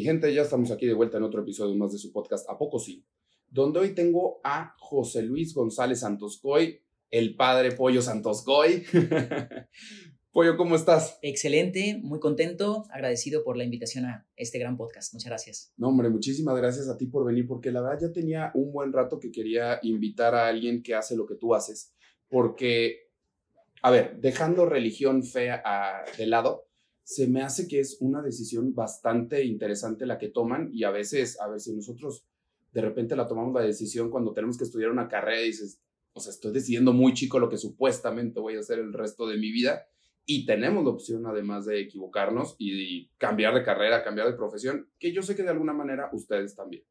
Mi gente, ya estamos aquí de vuelta en otro episodio más de su podcast A Poco Sí, donde hoy tengo a José Luis González Santoscoy, el padre Pollo Santoscoy. Pollo, ¿cómo estás? Excelente, muy contento, agradecido por la invitación a este gran podcast. Muchas gracias. No, hombre, muchísimas gracias a ti por venir, porque la verdad ya tenía un buen rato que quería invitar a alguien que hace lo que tú haces, porque, a ver, dejando religión fea de lado, se me hace que es una decisión bastante interesante la que toman y a veces, a ver si nosotros de repente la tomamos la decisión cuando tenemos que estudiar una carrera y dices, o sea, estoy decidiendo muy chico lo que supuestamente voy a hacer el resto de mi vida y tenemos la opción además de equivocarnos y, cambiar de carrera, cambiar de profesión, que yo sé que de alguna manera ustedes también.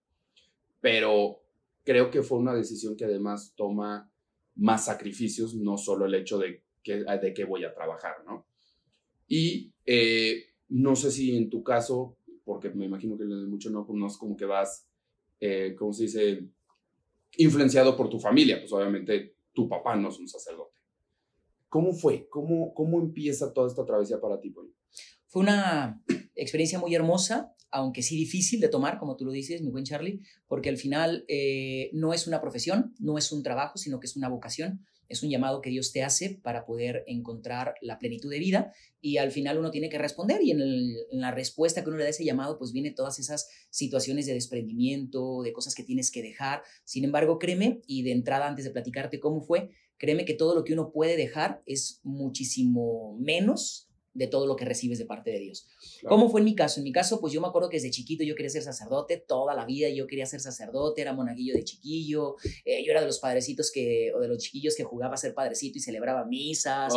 Pero creo que fue una decisión que además toma más sacrificios, no solo el hecho de que, de que voy a trabajar, ¿no? Y eh, no sé si en tu caso, porque me imagino que mucho no, pues no es como que vas, eh, ¿cómo se dice? Influenciado por tu familia, pues obviamente tu papá no es un sacerdote. ¿Cómo fue? ¿Cómo, cómo empieza toda esta travesía para ti, Poli? Fue una experiencia muy hermosa, aunque sí difícil de tomar, como tú lo dices, mi buen Charlie, porque al final eh, no es una profesión, no es un trabajo, sino que es una vocación es un llamado que Dios te hace para poder encontrar la plenitud de vida y al final uno tiene que responder y en, la respuesta que uno le da ese llamado pues viene todas esas situaciones de desprendimiento, de cosas que tienes que dejar. Sin embargo, créeme y de entrada antes de platicarte cómo fue, créeme que todo lo que uno puede dejar es muchísimo menos de todo lo que recibes de parte de Dios. ¿Cómo fue en mi caso? En mi caso, pues yo me acuerdo que desde chiquito yo quería ser sacerdote, toda la vida yo quería ser sacerdote, era monaguillo de chiquillo, eh, yo era de los padrecitos que, o de los chiquillos que jugaba a ser padrecito y celebraba misas,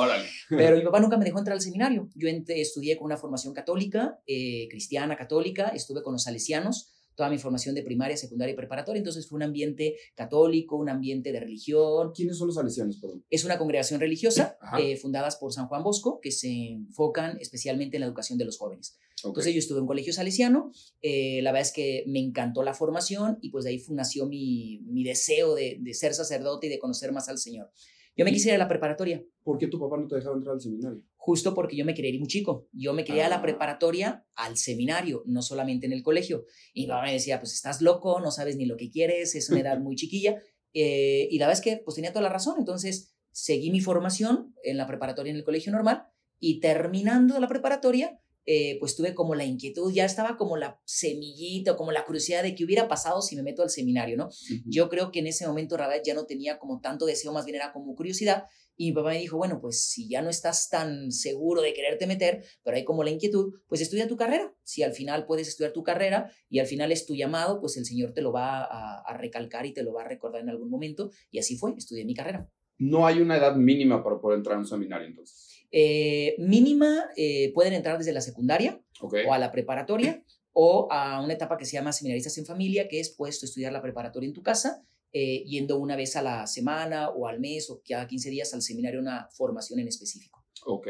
pero mi papá nunca me dejó entrar al seminario. Yo estudié con una formación católica, eh, cristiana católica, estuve con los salesianos, toda mi formación de primaria, secundaria y preparatoria. Entonces fue un ambiente católico, un ambiente de religión. ¿Quiénes son los salesianos, perdón? Es una congregación religiosa eh, fundadas por San Juan Bosco que se enfocan especialmente en la educación de los jóvenes. Entonces yo estuve en un colegio salesiano, eh, la verdad es que me encantó la formación y pues de ahí nació mi, mi deseo de, de ser sacerdote y de conocer más al Señor. Yo me quise ir a la preparatoria. ¿Por qué tu papá no te dejaba entrar al seminario? Justo porque yo me quería ir muy chico. Yo me quería a la ah. preparatoria, al seminario, no solamente en el colegio. Y mi papá me decía, pues estás loco, no sabes ni lo que quieres, es una edad muy chiquilla. Eh, y la verdad es que pues tenía toda la razón. Entonces seguí mi formación en la preparatoria en el colegio normal y terminando la preparatoria eh, pues tuve como la inquietud, ya estaba como la semillita, como la curiosidad de qué hubiera pasado si me meto al seminario, ¿no? Yo creo que en ese momento Rabet ya no tenía como tanto deseo, más bien era como curiosidad. Y mi papá me dijo, bueno, pues si ya no estás tan seguro de quererte meter, pero hay como la inquietud, pues estudia tu carrera. Si al final puedes estudiar tu carrera y al final es tu llamado, pues el Señor te lo va a, a recalcar y te lo va a recordar en algún momento. Y así fue, estudié mi carrera. No hay una edad mínima para poder entrar a un seminario, entonces. Eh, mínima eh, pueden entrar desde la secundaria o a la preparatoria o a una etapa que se llama seminaristas en familia, que es puesto estudiar la preparatoria en tu casa, eh, yendo una vez a la semana o al mes o cada 15 días al seminario una formación en específico. Ok.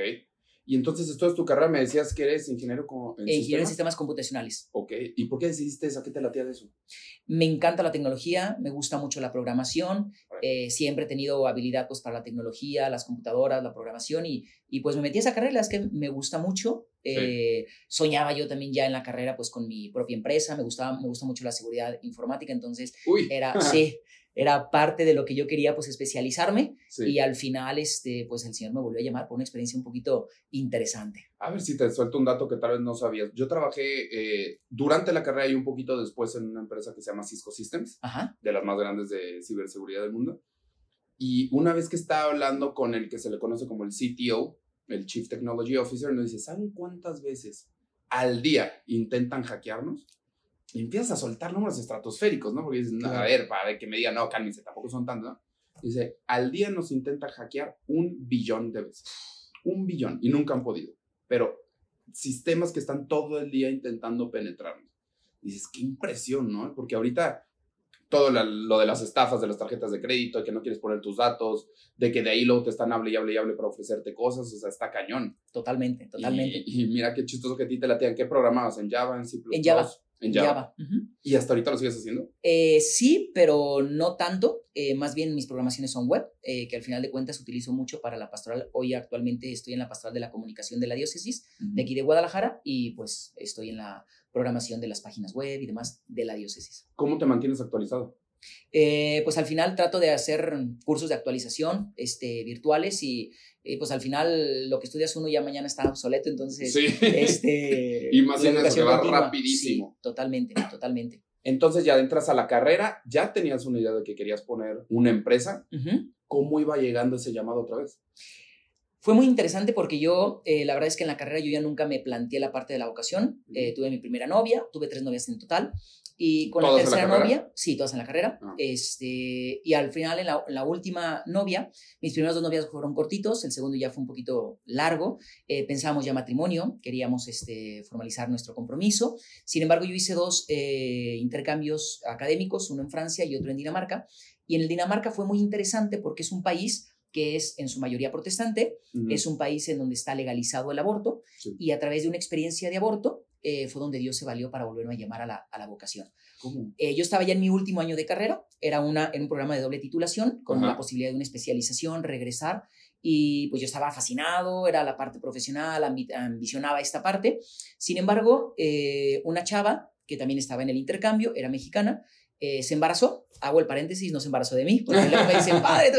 Y entonces, esto es tu carrera, me decías que eres ingeniero como en ingeniero en sistemas computacionales. Ok, ¿y por qué decidiste eso? ¿A qué te latía de eso? Me encanta la tecnología, me gusta mucho la programación, eh, siempre he tenido habilidad pues, para la tecnología, las computadoras, la programación y, y pues me metí a esa carrera, es que me gusta mucho. Eh, soñaba yo también ya en la carrera pues con mi propia empresa, me gustaba, me gusta mucho la seguridad informática, entonces Uy. era, sí, era parte de lo que yo quería pues especializarme y al final este pues el señor me volvió a llamar por una experiencia un poquito interesante. A ver si te suelto un dato que tal vez no sabías. Yo trabajé eh, durante la carrera y un poquito después en una empresa que se llama Cisco Systems, de las más grandes de ciberseguridad del mundo. Y una vez que estaba hablando con el que se le conoce como el CTO, el Chief Technology Officer, nos dice, ¿saben cuántas veces al día intentan hackearnos? y empiezas a soltar números estratosféricos, ¿no? Porque dices, a ver, para que me digan, no, cálmense, tampoco son tantos, ¿no? Dice, al día nos intenta hackear un billón de veces. Un billón. Y nunca han podido. Pero sistemas que están todo el día intentando penetrarnos. Dices, qué impresión, ¿no? Porque ahorita todo lo de las estafas de las tarjetas de crédito, de que no quieres poner tus datos, de que de ahí luego te están hable y hable y hable para ofrecerte cosas, o sea, está cañón. Totalmente, totalmente. Y, mira qué chistoso que a ti te la tienen. ¿Qué programabas? ¿En Java, en C++? En Java. En Java. ¿Y hasta ahorita lo sigues haciendo? Eh, sí, pero no tanto. Eh, más bien mis programaciones son web, eh, que al final de cuentas utilizo mucho para la pastoral. Hoy actualmente estoy en la pastoral de la comunicación de la diócesis de aquí de Guadalajara y pues estoy en la programación de las páginas web y demás de la diócesis. ¿Cómo te mantienes actualizado? Pues al final trato de hacer cursos de actualización este, virtuales y pues al final lo que estudias uno ya mañana está obsoleto, entonces... Sí. Este, y más eso va rapidísimo. totalmente, totalmente. Entonces ya entras a la carrera, ya tenías una idea de que querías poner una empresa. ¿Cómo iba llegando ese llamado otra vez? Fue muy interesante porque yo, eh, la verdad es que en la carrera yo ya nunca me planteé la parte de la vocación. Eh, tuve mi primera novia, tuve tres novias en total. Y con la tercera novia, sí, todas en la carrera. Ah. Este, y al final, en la, última novia, mis primeros dos novias fueron cortitos, el segundo ya fue un poquito largo. Eh, pensábamos ya matrimonio, queríamos este, formalizar nuestro compromiso. Sin embargo, yo hice dos intercambios académicos, uno en Francia y otro en Dinamarca. Y en el Dinamarca fue muy interesante porque es un país que es en su mayoría protestante, es un país en donde está legalizado el aborto y a través de una experiencia de aborto eh, fue donde Dios se valió para volverme a llamar a la, a la vocación. Eh, yo estaba ya en mi último año de carrera, era una, en un programa de doble titulación con la posibilidad de una especialización, regresar y pues yo estaba fascinado, era la parte profesional, ambicionaba esta parte. Sin embargo, eh, una chava que también estaba en el intercambio, era mexicana, eh, se embarazó, hago el paréntesis, no se embarazó de mí, porque luego me dicen, padre,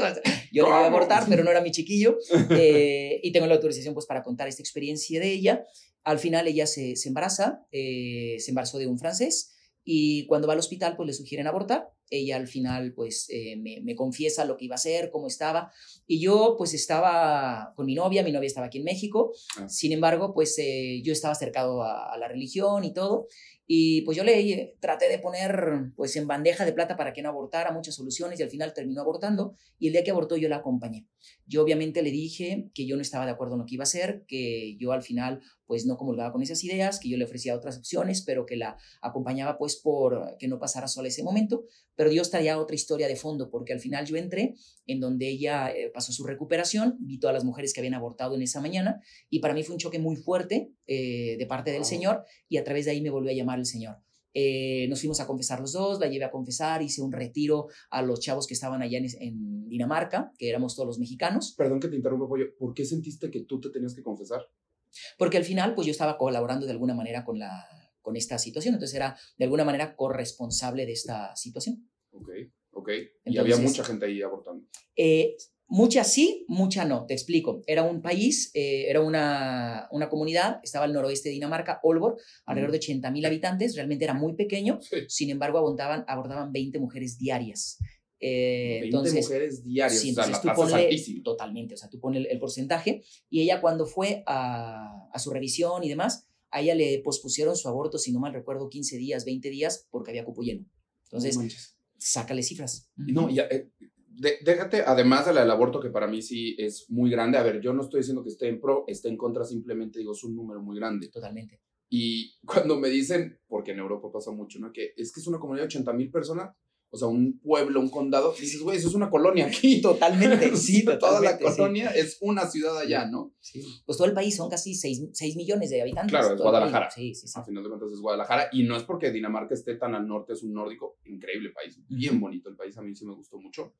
yo le iba a abortar, pero no era mi chiquillo, eh, y tengo la autorización pues para contar esta experiencia de ella. Al final ella se, embaraza, eh, se embarazó de un francés, y cuando va al hospital pues le sugieren abortar, ella al final pues me, me, confiesa lo que iba a hacer, cómo estaba, y yo pues estaba con mi novia, mi novia estaba aquí en México, ah. sin embargo pues yo estaba acercado a, a la religión y todo, y pues yo le eh, traté de poner pues en bandeja de plata para que no abortara muchas soluciones y al final terminó abortando y el día que abortó yo la acompañé. Yo obviamente le dije que yo no estaba de acuerdo en lo que iba a hacer, que yo al final pues no comulgaba con esas ideas, que yo le ofrecía otras opciones, pero que la acompañaba pues por que no pasara sola ese momento, pero Dios traía otra historia de fondo, porque al final yo entré en donde ella eh, pasó su recuperación, vi todas las mujeres que habían abortado en esa mañana y para mí fue un choque muy fuerte eh, de parte del Señor y a través de ahí me volvió a llamar el Señor. Eh, nos fuimos a confesar los dos, la llevé a confesar, hice un retiro a los chavos que estaban allá en, Dinamarca, que éramos todos los mexicanos. Perdón que te interrumpa, Pollo, ¿por qué sentiste que tú te tenías que confesar? Porque al final, pues yo estaba colaborando de alguna manera con, la, con esta situación, entonces era de alguna manera corresponsable de esta situación. Ok, ok. y había mucha gente ahí abortando. Eh, Mucha sí, mucha no. Te explico. Era un país, eh, era una, una, comunidad, estaba al noroeste de Dinamarca, Olbor, alrededor de 80 mil habitantes, realmente era muy pequeño, sin embargo abordaban, abordaban 20 mujeres diarias. Eh, 20 entonces, mujeres diarias, sí, o sea, tú ponle, Totalmente, o sea, tú pones el, porcentaje y ella cuando fue a, a, su revisión y demás, a ella le pospusieron su aborto, si no mal recuerdo, 15 días, 20 días, porque había cupo lleno. Entonces, sácale cifras. No, ya, eh, déjate, además del aborto, que para mí sí es muy grande. A ver, yo no estoy diciendo que esté en pro, esté en contra, simplemente digo, es un número muy grande. Totalmente. Y cuando me dicen, porque en Europa pasa mucho, ¿no? Que es que es una comunidad de 80 mil personas, o sea, un pueblo, un condado, dices, güey, eso es una colonia aquí. Totalmente, sí, Toda la colonia es una ciudad allá, ¿no? Sí. Pues todo el país son casi 6, millones de habitantes. Claro, es Guadalajara. Sí, sí, sí. A final de cuentas es Guadalajara. Y no es porque Dinamarca esté tan al norte, es un nórdico, increíble país, bien bonito el país, a mí sí me gustó mucho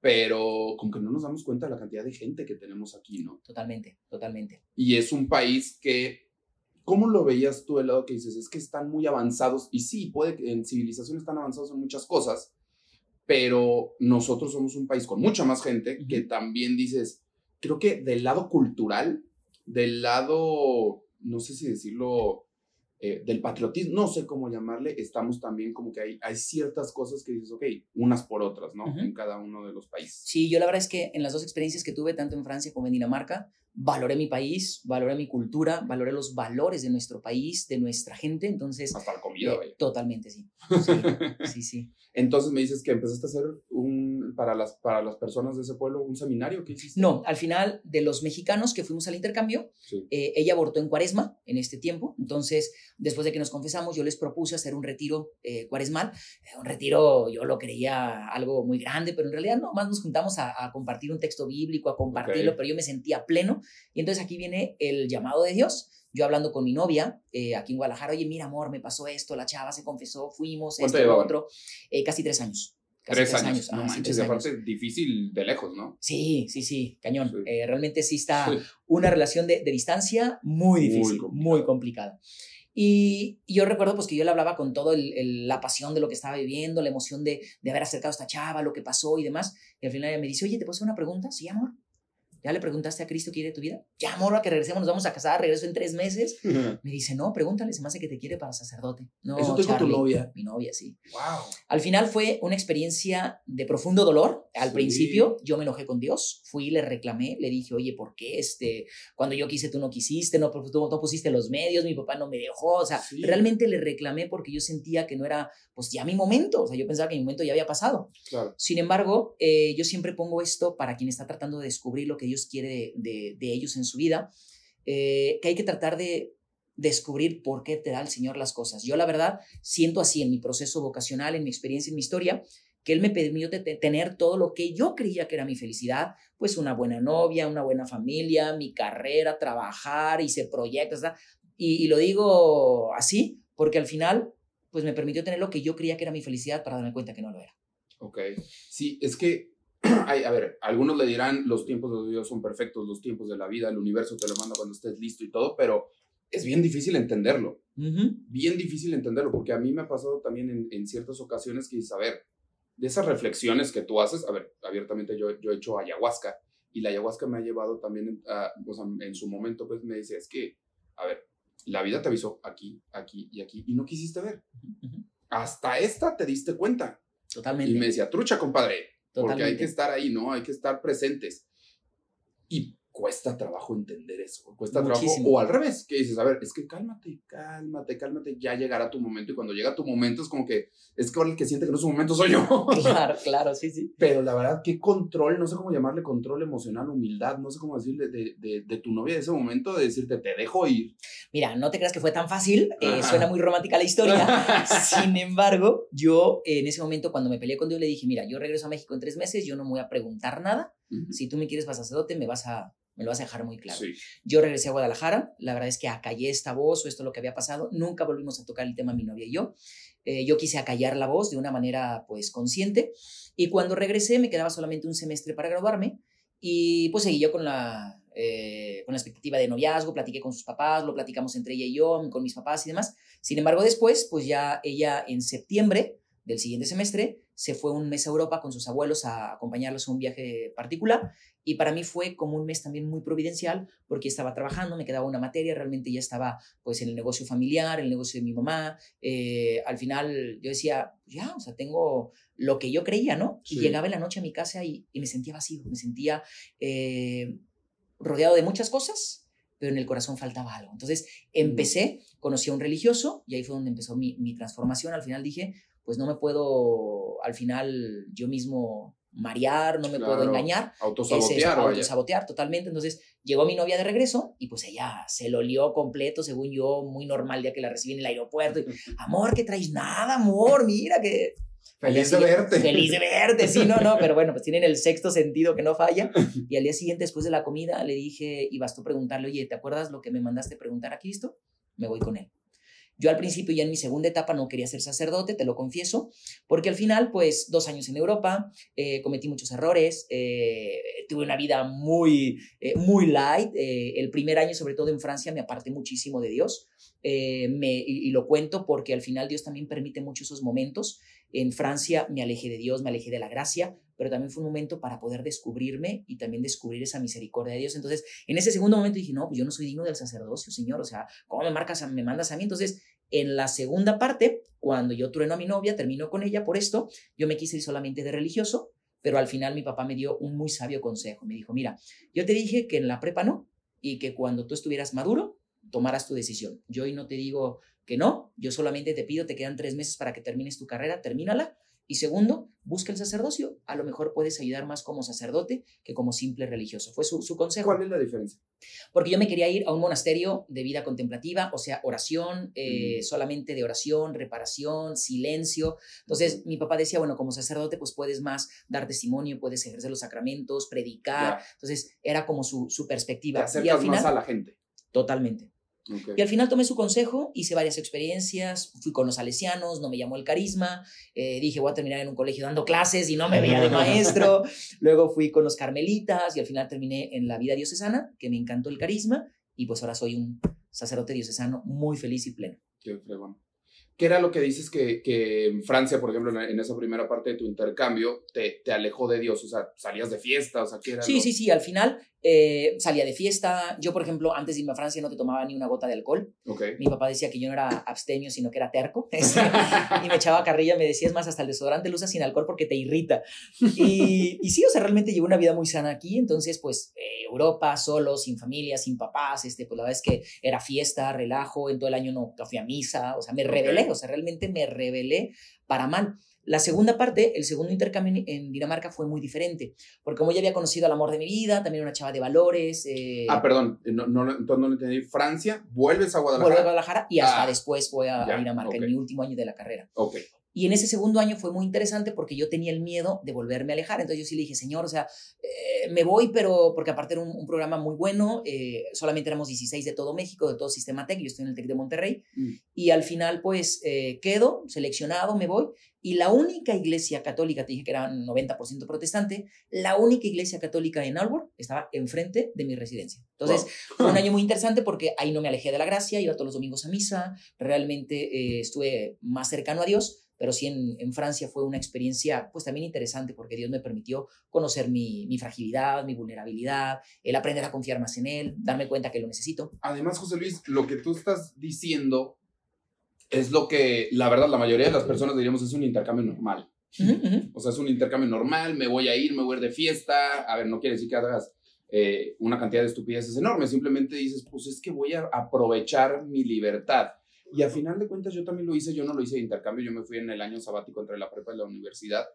pero como que no nos damos cuenta de la cantidad de gente que tenemos aquí, ¿no? Totalmente, totalmente. Y es un país que, ¿cómo lo veías tú el lado que dices? Es que están muy avanzados, y sí, puede que en civilización están avanzados en muchas cosas, pero nosotros somos un país con mucha más gente que también dices, creo que del lado cultural, del lado, no sé si decirlo, eh, del patriotismo, no sé cómo llamarle, estamos también como que hay, hay ciertas cosas que dices, ok, unas por otras, ¿no? En cada uno de los países. Sí, yo la verdad es que en las dos experiencias que tuve, tanto en Francia como en Dinamarca, valoré mi país, valoré mi cultura, valoré los valores de nuestro país, de nuestra gente, entonces... Hasta la comida, eh, Totalmente, sí. Sí, sí, Entonces me dices que empezaste a hacer un, para las, para las personas de ese pueblo, un seminario, ¿qué hiciste? No, al final de los mexicanos que fuimos al intercambio, eh, ella abortó en cuaresma en este tiempo, entonces después de que nos confesamos, yo les propuse hacer un retiro eh, cuaresmal, un retiro yo lo creía algo muy grande, pero en realidad no, más nos juntamos a, compartir un texto bíblico, a compartirlo, pero yo me sentía pleno Y entonces aquí viene el llamado de Dios. Yo hablando con mi novia eh, aquí en Guadalajara, oye, mira, amor, me pasó esto, la chava se confesó, fuimos, esto, lo otro. Eh, casi tres años. Casi tres, años. No manches, aparte difícil de lejos, ¿no? Sí, sí, sí, cañón. Eh, realmente sí está una relación de, de, distancia muy difícil, muy complicada. Y, yo recuerdo pues que yo le hablaba con toda la pasión de lo que estaba viviendo, la emoción de, de, haber acercado a esta chava, lo que pasó y demás. Y al final ella me dice, oye, ¿te puedo hacer una pregunta? Sí, amor. ¿Ya le preguntaste a Cristo quiere tu vida? Ya, amor, a que regresemos, nos vamos a casar, regreso en tres meses. me dice, no, pregúntale, se me hace que te quiere para sacerdote. No, ¿Eso te dijo tu novia? Mi novia, sí. Wow. Al final fue una experiencia de profundo dolor. Al principio yo me enojé con Dios, fui y le reclamé, le dije, oye, ¿por qué este, cuando yo quise tú no quisiste, no, tú no pusiste los medios, mi papá no me dejó? O sea, realmente le reclamé porque yo sentía que no era, pues ya mi momento. O sea, yo pensaba que mi momento ya había pasado. Claro. Sin embargo, eh, yo siempre pongo esto para quien está tratando de descubrir lo que Dios quiere de de, ellos en su vida, eh, que hay que tratar de descubrir por qué te da el Señor las cosas. Yo la verdad siento así en mi proceso vocacional, en mi experiencia, en mi historia, que Él me permitió tener todo lo que yo creía que era mi felicidad, pues una buena novia, una buena familia, mi carrera, trabajar, hice proyectos, y, y lo digo así porque al final, pues me permitió tener lo que yo creía que era mi felicidad para darme cuenta que no lo era. Ok, sí, es que a ver, algunos le dirán los tiempos de Dios son perfectos, los tiempos de la vida, el universo te lo manda cuando estés listo y todo, pero es bien difícil entenderlo. Bien difícil entenderlo, porque a mí me ha pasado también en, ciertas ocasiones que a ver, de esas reflexiones que tú haces, a ver, abiertamente yo, yo he hecho ayahuasca y la ayahuasca me ha llevado también, a, o sea, en su momento, pues me dice, es que, a ver, la vida te avisó aquí, aquí y aquí y no quisiste ver. Hasta esta te diste cuenta. Totalmente. Y me decía, trucha, compadre, porque hay que estar ahí, ¿no? Hay que estar presentes. Y cuesta trabajo entender eso, cuesta trabajo, o al revés, que dices, a ver, es que cálmate, cálmate, cálmate, ya llegará tu momento, y cuando llega tu momento es como que, es que ahora el que siente que no es su momento soy yo. Claro, claro, sí, sí. Pero la verdad, qué control, no sé cómo llamarle control emocional, humildad, no sé cómo decirle de, de, de tu novia de ese momento, de decirte, te dejo ir. Mira, no te creas que fue tan fácil, eh, suena muy romántica la historia, sin embargo, yo en ese momento cuando me peleé con Dios le dije, mira, yo regreso a México en tres meses, yo no me voy a preguntar nada, si tú me quieres para sacerdote, me vas a me lo vas a dejar muy claro. Yo regresé a Guadalajara, la verdad es que acallé esta voz o esto lo que había pasado, nunca volvimos a tocar el tema mi novia y yo. Eh, yo quise acallar la voz de una manera pues consciente y cuando regresé me quedaba solamente un semestre para graduarme y pues seguí yo con la, eh, con la expectativa de noviazgo, platiqué con sus papás, lo platicamos entre ella y yo, con mis papás y demás. Sin embargo, después, pues ya ella en septiembre del siguiente semestre se fue un mes a Europa con sus abuelos a acompañarlos a un viaje particular y para mí fue como un mes también muy providencial porque estaba trabajando, me quedaba una materia, realmente ya estaba pues en el negocio familiar, el negocio de mi mamá. Eh, al final yo decía, ya, o sea, tengo lo que yo creía, ¿no? Y llegaba en la noche a mi casa y, me sentía vacío, me sentía eh, rodeado de muchas cosas, pero en el corazón faltaba algo. Entonces empecé, conocí a un religioso y ahí fue donde empezó mi, mi transformación. Al final dije, pues no me puedo al final yo mismo marear, no me puedo engañar. Autosabotear. autosabotear totalmente. Entonces llegó mi novia de regreso y pues ella se lo lió completo, según yo, muy normal día que la recibí en el aeropuerto. amor, que traes nada, amor, mira que... Feliz de verte. Feliz de verte, sí, no, no, pero bueno, pues tienen el sexto sentido que no falla. Y al día siguiente, después de la comida, le dije, y bastó preguntarle, oye, ¿te acuerdas lo que me mandaste preguntar a Cristo? Me voy con él. Yo al principio, ya en mi segunda etapa, no quería ser sacerdote, te lo confieso, porque al final, pues, dos años en Europa, eh, cometí muchos errores, eh, tuve una vida muy, eh, muy light. el primer año, sobre todo en Francia, me aparté muchísimo de Dios. Y, y, lo cuento porque al final Dios también permite muchos esos momentos. En Francia me alejé de Dios, me alejé de la gracia, pero también fue un momento para poder descubrirme y también descubrir esa misericordia de Dios. Entonces, en ese segundo momento dije, no, pues yo no soy digno del sacerdocio, Señor, o sea, ¿cómo me marcas, me mandas a mí? Entonces, en la segunda parte, cuando yo trueno a mi novia, termino con ella por esto, yo me quise ir solamente de religioso, pero al final mi papá me dio un muy sabio consejo. Me dijo, mira, yo te dije que en la prepa no y que cuando tú estuvieras maduro, tomaras tu decisión. Yo hoy no te digo que no, yo solamente te pido, te quedan tres meses para que termines tu carrera, termínala. Y segundo, busca el sacerdocio. A lo mejor puedes ayudar más como sacerdote que como simple religioso. Fue su, su consejo. ¿Cuál es la diferencia? Porque yo me quería ir a un monasterio de vida contemplativa, o sea, oración, eh, solamente de oración, reparación, silencio. Entonces, mi papá decía, bueno, como sacerdote, pues puedes más dar testimonio, puedes ejercer los sacramentos, predicar. Entonces, era como su, su perspectiva. Te acercas final, más a la gente. Totalmente. Okay. Y al final tomé su consejo, hice varias experiencias, fui con los salesianos, no me llamó el carisma, eh, dije voy a terminar en un colegio dando clases y no me veía de maestro, luego fui con los carmelitas y al final terminé en la vida diocesana, que me encantó el carisma y pues ahora soy un sacerdote diocesano muy feliz y pleno. Qué fregón. ¿Qué era lo que dices que, que en Francia, por ejemplo, en, en, esa primera parte de tu intercambio, te, te alejó de Dios? O sea, salías de fiesta, o sea, ¿qué era? Sí, lo... sí, sí, al final eh, salía de fiesta. Yo, por ejemplo, antes de irme a Francia no te tomaba ni una gota de alcohol. Okay. Mi papá decía que yo no era abstemio, sino que era terco. y me echaba carrilla, me decía, es más, hasta el desodorante lo usas sin alcohol porque te irrita. Y, y sí, o sea, realmente llevo una vida muy sana aquí. Entonces, pues, eh, Europa, solo, sin familia, sin papás. Este, pues la verdad es que era fiesta, relajo. En todo el año no fui a misa. O sea, me rebelé. Okay. O sea, realmente me rebelé para mal. La segunda parte, el segundo intercambio en Dinamarca fue muy diferente, porque como ya había conocido al amor de mi vida, también una chava de valores. Eh, ah, perdón, no, no, entonces no lo entendí. Francia, vuelves a Guadalajara. Vuelvo a Guadalajara y hasta ah, después voy a, ya, Dinamarca, okay. en mi último año de la carrera. Ok. Y en ese segundo año fue muy interesante porque yo tenía el miedo de volverme a alejar. Entonces yo sí le dije, señor, o sea, eh, me voy, pero porque aparte era un, un programa muy bueno, eh, solamente éramos 16 de todo México, de todo Sistema Tech, yo estoy en el Tec de Monterrey. Mm. Y al final, pues, eh, quedo seleccionado, me voy. Y la única iglesia católica, te dije que era 90% protestante, la única iglesia católica en Albor estaba enfrente de mi residencia. Entonces, wow. fue un año muy interesante porque ahí no me alejé de la gracia, iba todos los domingos a misa, realmente eh, estuve más cercano a Dios pero sí en, en, Francia fue una experiencia pues también interesante porque Dios me permitió conocer mi, mi, fragilidad, mi vulnerabilidad, el aprender a confiar más en Él, darme cuenta que lo necesito. Además, José Luis, lo que tú estás diciendo es lo que la verdad la mayoría de las personas diríamos es un intercambio normal. Uh -huh, uh -huh. O sea, es un intercambio normal, me voy a ir, me voy a ir de fiesta, a ver, no quiere decir que hagas eh, una cantidad de estupideces enormes, simplemente dices, pues es que voy a aprovechar mi libertad. Y a final de cuentas yo también lo hice, yo no lo hice de intercambio, yo me fui en el año sabático entre la prepa y la universidad.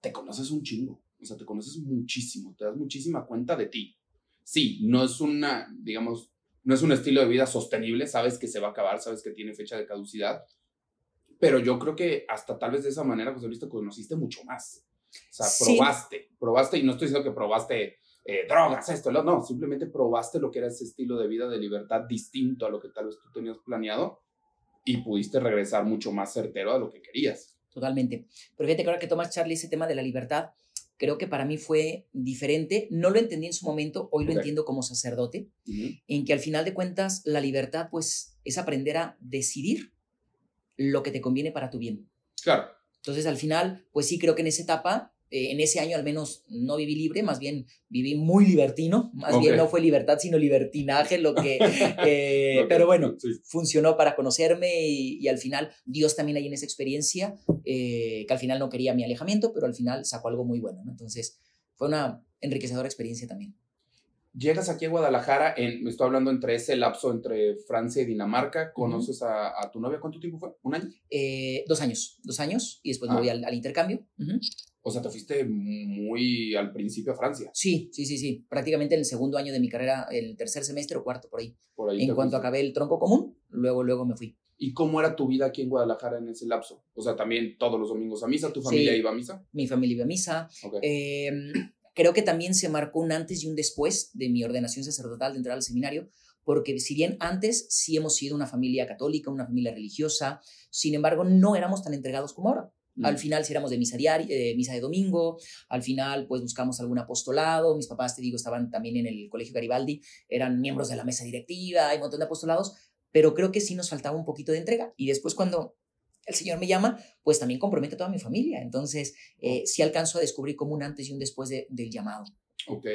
Te conoces un chingo, o sea, te conoces muchísimo, te das muchísima cuenta de ti. Sí, no es una, digamos, no es un estilo de vida sostenible, sabes que se va a acabar, sabes que tiene fecha de caducidad, pero yo creo que hasta tal vez de esa manera, José Luis, te conociste mucho más. O sea, sí. probaste, probaste, y no estoy diciendo que probaste eh, drogas, esto, no, no, simplemente probaste lo que era ese estilo de vida de libertad distinto a lo que tal vez tú tenías planeado y pudiste regresar mucho más certero a lo que querías. Totalmente. Pero fíjate que ahora que tomas, Charlie, ese tema de la libertad, creo que para mí fue diferente. No lo entendí en su momento, hoy lo okay. entiendo como sacerdote, uh -huh. en que al final de cuentas la libertad pues es aprender a decidir lo que te conviene para tu bien. Claro. Entonces al final, pues sí creo que en esa etapa eh, en ese año al menos no viví libre, más bien viví muy libertino, más okay. bien no fue libertad, sino libertinaje lo que... Eh, okay. Pero bueno, sí. funcionó para conocerme y, y, al final Dios también ahí en esa experiencia, eh, que al final no quería mi alejamiento, pero al final sacó algo muy bueno, ¿no? Entonces fue una enriquecedora experiencia también. Llegas aquí a Guadalajara, en, me estoy hablando entre ese lapso entre Francia y Dinamarca, conoces uh -huh. a, a, tu novia, ¿cuánto tiempo fue? ¿Un año? Eh, dos años, dos años, y después ah. me voy al, al intercambio. Uh -huh. O sea, te fuiste muy al principio a Francia. Sí, sí, sí, sí. Prácticamente en el segundo año de mi carrera, el tercer semestre o cuarto, por ahí. Por ahí en cuanto fuiste. acabé el tronco común, luego, luego me fui. ¿Y cómo era tu vida aquí en Guadalajara en ese lapso? O sea, también todos los domingos a misa, ¿tu familia sí, iba a misa? Mi familia iba a misa. Okay. Eh, creo que también se marcó un antes y un después de mi ordenación sacerdotal de entrar al seminario, porque si bien antes sí hemos sido una familia católica, una familia religiosa, sin embargo no éramos tan entregados como ahora. Mm. Al final, si éramos de misa, diaria, eh, misa de domingo, al final, pues buscamos algún apostolado. Mis papás, te digo, estaban también en el Colegio Garibaldi, eran miembros de la mesa directiva, hay un montón de apostolados, pero creo que sí nos faltaba un poquito de entrega. Y después, cuando el Señor me llama, pues también compromete a toda mi familia. Entonces, eh, sí alcanzo a descubrir como un antes y un después de, del llamado. Ok.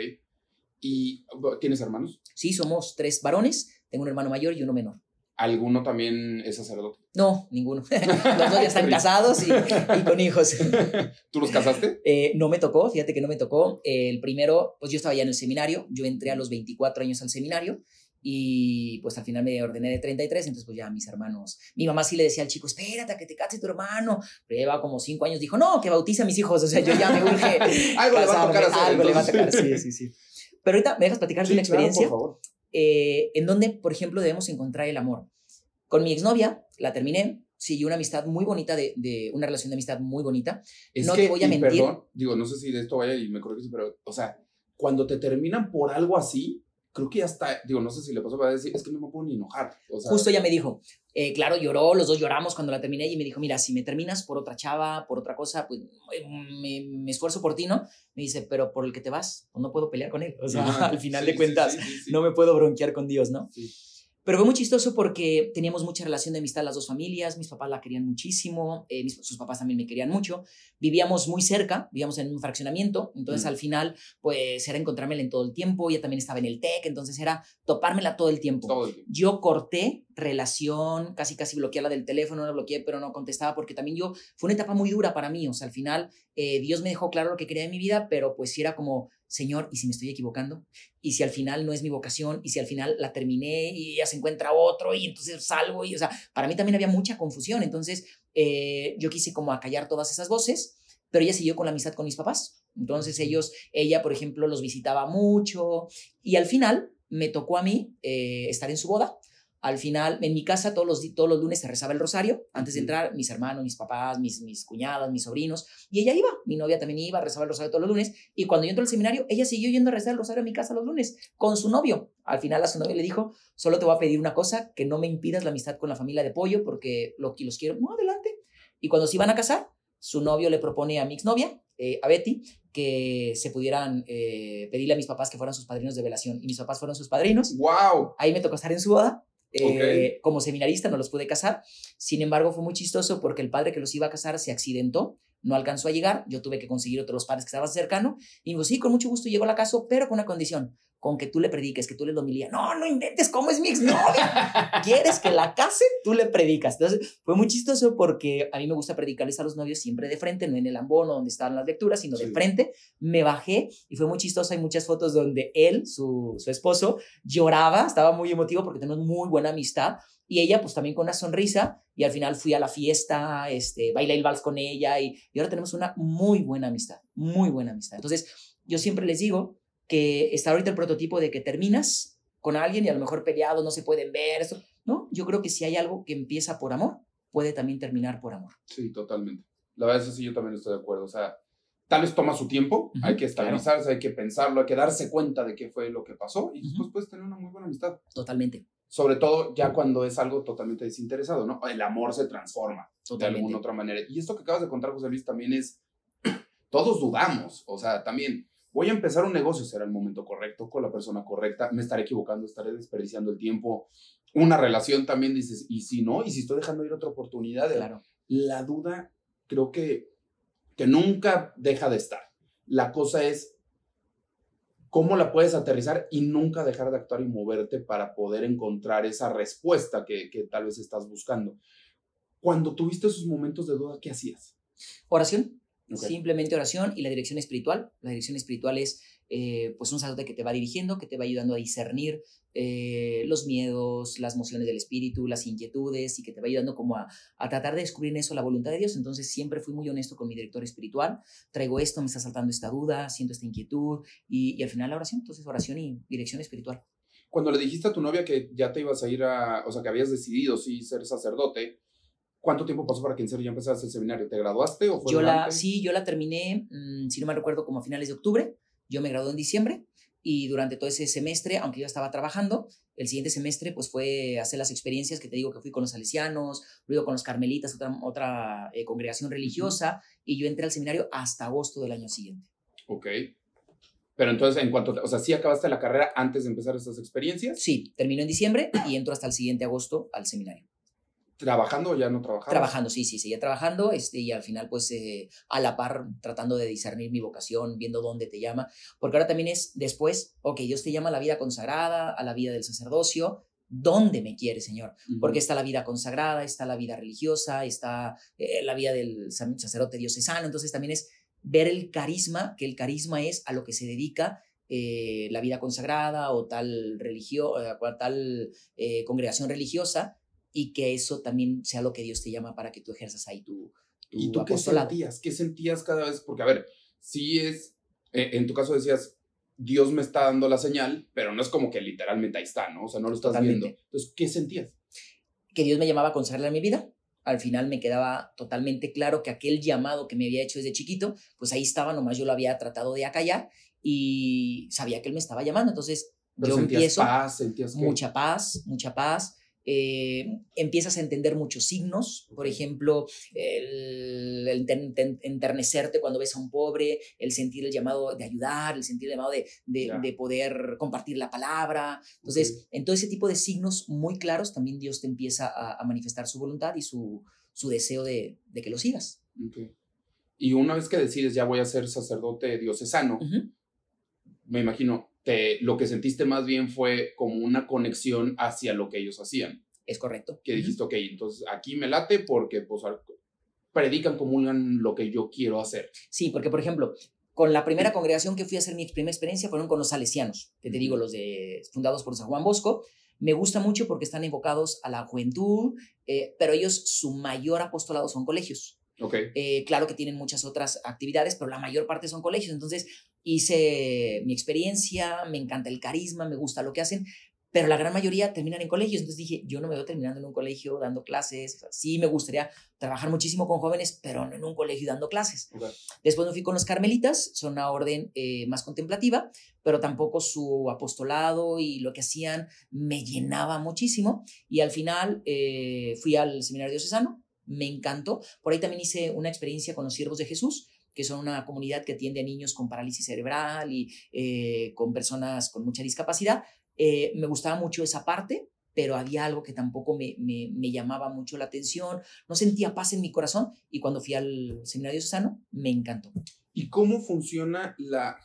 ¿Y tienes hermanos? Sí, somos tres varones. Tengo un hermano mayor y uno menor. ¿Alguno también es sacerdote? No, ninguno. Los dos ya están casados y, y, con hijos. ¿Tú los casaste? Eh, no me tocó, fíjate que no me tocó. El primero, pues yo estaba ya en el seminario. Yo entré a los 24 años al seminario y pues al final me ordené de 33, entonces pues ya mis hermanos, mi mamá sí le decía al chico, espérate a que te case tu hermano, pero lleva como cinco años, dijo, no, que bautice a mis hijos, o sea, yo ya me urge algo le va a tocar hacer, algo le va a tocar, sí, sí, sí. Pero ahorita me dejas platicar de una experiencia Claro, por favor. Eh, en donde, por ejemplo, debemos encontrar el amor. Con mi exnovia, la terminé, siguió una amistad muy bonita, de, de una relación de amistad muy bonita. Es no que, te voy a mentir. Perdón, digo, no sé si de esto vaya y me corriges, pero, o sea, cuando te terminan por algo así, creo que ya está, digo, no sé si le pasó para decir, es que no me puedo ni enojar. O sea, Justo ella me dijo, eh, claro, lloró, los dos lloramos cuando la terminé y me dijo, mira, si me terminas por otra chava, por otra cosa, pues eh, me, me esfuerzo por ti, ¿no? Me dice, pero por el que te vas, pues no puedo pelear con él. O sea, ajá, al final sí, de cuentas, sí, sí. no me puedo bronquear con Dios, ¿no? Sí. Pero fue muy chistoso porque teníamos mucha relación de amistad las dos familias, mis papás la querían muchísimo, eh, mis- sus papás también me querían mucho, vivíamos muy cerca, vivíamos en un fraccionamiento, entonces Mm. al final pues era encontrármela en todo el tiempo, ella también estaba en el TEC, entonces era topármela todo el tiempo. Todo el tiempo. Yo corté relación, casi casi bloquearla del teléfono, la bloqueé, pero no contestaba porque también yo, fue una etapa muy dura para mí, o sea, al final eh, Dios me dejó claro lo que quería en mi vida, pero pues sí era como, Señor, ¿y si me estoy equivocando? ¿Y si al final no es mi vocación? ¿Y si al final la terminé y ella se encuentra otro y entonces salgo? Y, o sea, para mí también había mucha confusión, entonces eh, yo quise como acallar todas esas voces, pero ella siguió con la amistad con mis papás. Entonces ellos, ella, por ejemplo, los visitaba mucho y al final me tocó a mí eh, estar en su boda. Al final, en mi casa, todos los, todos los lunes se rezaba el rosario. Antes de entrar, mis hermanos, mis papás, mis, mis cuñadas, mis sobrinos. Y ella iba, mi novia también iba, rezaba el rosario todos los lunes. Y cuando yo entré al seminario, ella siguió yendo a rezar el rosario a mi casa los lunes con su novio. Al final, a su novio le dijo: Solo te voy a pedir una cosa, que no me impidas la amistad con la familia de Pollo, porque lo, los quiero. No, adelante. Y cuando se iban a casar, su novio le propone a mi exnovia, eh, a Betty, que se pudieran eh, pedirle a mis papás que fueran sus padrinos de velación. Y mis papás fueron sus padrinos. ¡Wow! Ahí me tocó estar en su boda. Eh, Como seminarista no los pude casar. Sin embargo, fue muy chistoso porque el padre que los iba a casar se accidentó, no alcanzó a llegar. Yo tuve que conseguir otros padres que estaban cercano. Y me dijo, sí, con mucho gusto llego a la casa, pero con una condición. Con que tú le prediques, que tú le domilía. No, no inventes, ¿cómo es mi exnovia? ¿Quieres que la case? Tú le predicas. Entonces, fue muy chistoso porque a mí me gusta predicarles a los novios siempre de frente, no en el ambono donde estaban las lecturas, sino de frente. Me bajé y fue muy chistoso. Hay muchas fotos donde él, su, su esposo, lloraba, estaba muy emotivo porque tenemos muy buena amistad. Y ella, pues también con una sonrisa, y al final fui a la fiesta, este, bailé el vals con ella, y, y ahora tenemos una muy buena amistad, muy buena amistad. Entonces, yo siempre les digo que está ahorita el prototipo de que terminas con alguien y a lo mejor peleados, no se pueden ver, eso, ¿no? Yo creo que si hay algo que empieza por amor, puede también terminar por amor. Sí, totalmente. La verdad, eso sí, yo también estoy de acuerdo. O sea, tal vez toma su tiempo, hay que estabilizarse, hay que pensarlo, hay que darse cuenta de qué fue lo que pasó y después puedes tener una muy buena amistad. Totalmente, Sobre todo ya cuando es algo totalmente desinteresado, ¿no? El amor se transforma de totalmente. alguna otra manera. Y esto que acabas de contar, José Luis, también es, todos dudamos, o sea, también voy a empezar un negocio, será el momento correcto, con la persona correcta, me estaré equivocando, estaré desperdiciando el tiempo. Una relación también dices, y si no, y si estoy dejando ir otra oportunidad, Claro, la duda creo que, que nunca deja de estar. La cosa es cómo la puedes aterrizar y nunca dejar de actuar y moverte para poder encontrar esa respuesta que, que tal vez estás buscando. Cuando tuviste esos momentos de duda, ¿qué hacías? oración, simplemente oración y la dirección espiritual. La dirección espiritual es eh, pues un sacerdote que te va dirigiendo, que te va ayudando a discernir eh, los miedos, las emociones del espíritu, las inquietudes y que te va ayudando como a, a tratar de descubrir en eso la voluntad de Dios. Entonces siempre fui muy honesto con mi director espiritual. Traigo esto, me está saltando esta duda, siento esta inquietud y, y al final la oración. Entonces oración y dirección espiritual. Cuando le dijiste a tu novia que ya te ibas a ir a, o sea, que habías decidido sí ser sacerdote, ¿cuánto tiempo pasó para que en serio ya empezaras el seminario? ¿Te graduaste o fue Yo la, sí, yo la terminé, mm, si no me recuerdo, como a finales de octubre. Yo me gradué en diciembre y durante todo ese semestre, aunque yo estaba trabajando, el siguiente semestre pues fue hacer las experiencias que te digo que fui con los salesianos, luego con los carmelitas, otra, otra eh, congregación religiosa, y yo entré al seminario hasta agosto del año siguiente. Ok. Pero entonces, en cuanto, o sea, sí acabaste la carrera antes de empezar estas experiencias, Sí, terminó en diciembre y entro hasta el siguiente agosto al seminario. Trabajando o ya no trabajabas. Trabajando, sí, sí, seguía trabajando este, y al final pues eh, a la par tratando de discernir mi vocación, viendo dónde te llama, porque ahora también es después, ok, Dios te llama a la vida consagrada, a la vida del sacerdocio, ¿dónde me quiere, Señor? Porque está la vida consagrada, está la vida religiosa, está eh, la vida del sacerdote diocesano, entonces también es ver el carisma, que el carisma es a lo que se dedica eh, la vida consagrada o tal religión, tal congregación religiosa y que eso también sea lo que Dios te llama para que tú ejerzas ahí tu, tu ¿Y tú qué sentías? ¿Qué sentías cada vez? Porque, a ver, si es, en tu caso decías, Dios me está dando la señal, pero no es como que literalmente ahí está, ¿no? O sea, no lo estás viendo. Entonces, ¿qué sentías? Que Dios me llamaba a consagrarle mi vida. Al final me quedaba totalmente claro que aquel llamado que me había hecho desde chiquito, pues ahí estaba, nomás yo lo había tratado de acallar y sabía que Él me estaba llamando. Entonces, yo empiezo. Paz, sentías mucha paz, mucha paz. Eh, empiezas a entender muchos signos, por ejemplo, el, enternecerte cuando ves a un pobre, el sentir el llamado de ayudar, el sentir el llamado de, de, poder compartir la palabra. Entonces, en todo ese tipo de signos muy claros, también Dios te empieza a, manifestar su voluntad y su, su deseo de, de, que lo sigas. Y una vez que decides, ya voy a ser sacerdote diocesano, me imagino, lo que sentiste más bien fue como una conexión hacia lo que ellos hacían. Es correcto. Que dijiste, ok, entonces aquí me late porque pues predican, comulgan lo que yo quiero hacer. Sí, porque por ejemplo, con la primera congregación que fui a hacer mi primera experiencia fueron con los salesianos, que te digo, los de, fundados por San Juan Bosco. Me gusta mucho porque están enfocados a la juventud, eh, pero ellos, su mayor apostolado son colegios. Okay. Eh, claro que tienen muchas otras actividades, pero la mayor parte son colegios. Entonces, hice mi experiencia, me encanta el carisma, me gusta lo que hacen, pero la gran mayoría terminan en colegios. Entonces dije, yo no me veo terminando en un colegio dando clases. sí me gustaría trabajar muchísimo con jóvenes, pero no en un colegio dando clases. Después me fui con los carmelitas, son una orden eh, más contemplativa, pero tampoco su apostolado y lo que hacían me llenaba muchísimo. Y al final eh, fui al seminario diocesano, me encantó. Por ahí también hice una experiencia con los siervos de Jesús que son una comunidad que atiende a niños con parálisis cerebral y eh, con personas con mucha discapacidad. Eh, me gustaba mucho esa parte, pero había algo que tampoco me, me, llamaba mucho la atención, no sentía paz en mi corazón y cuando fui al seminario sano me encantó. ¿Y cómo funciona la,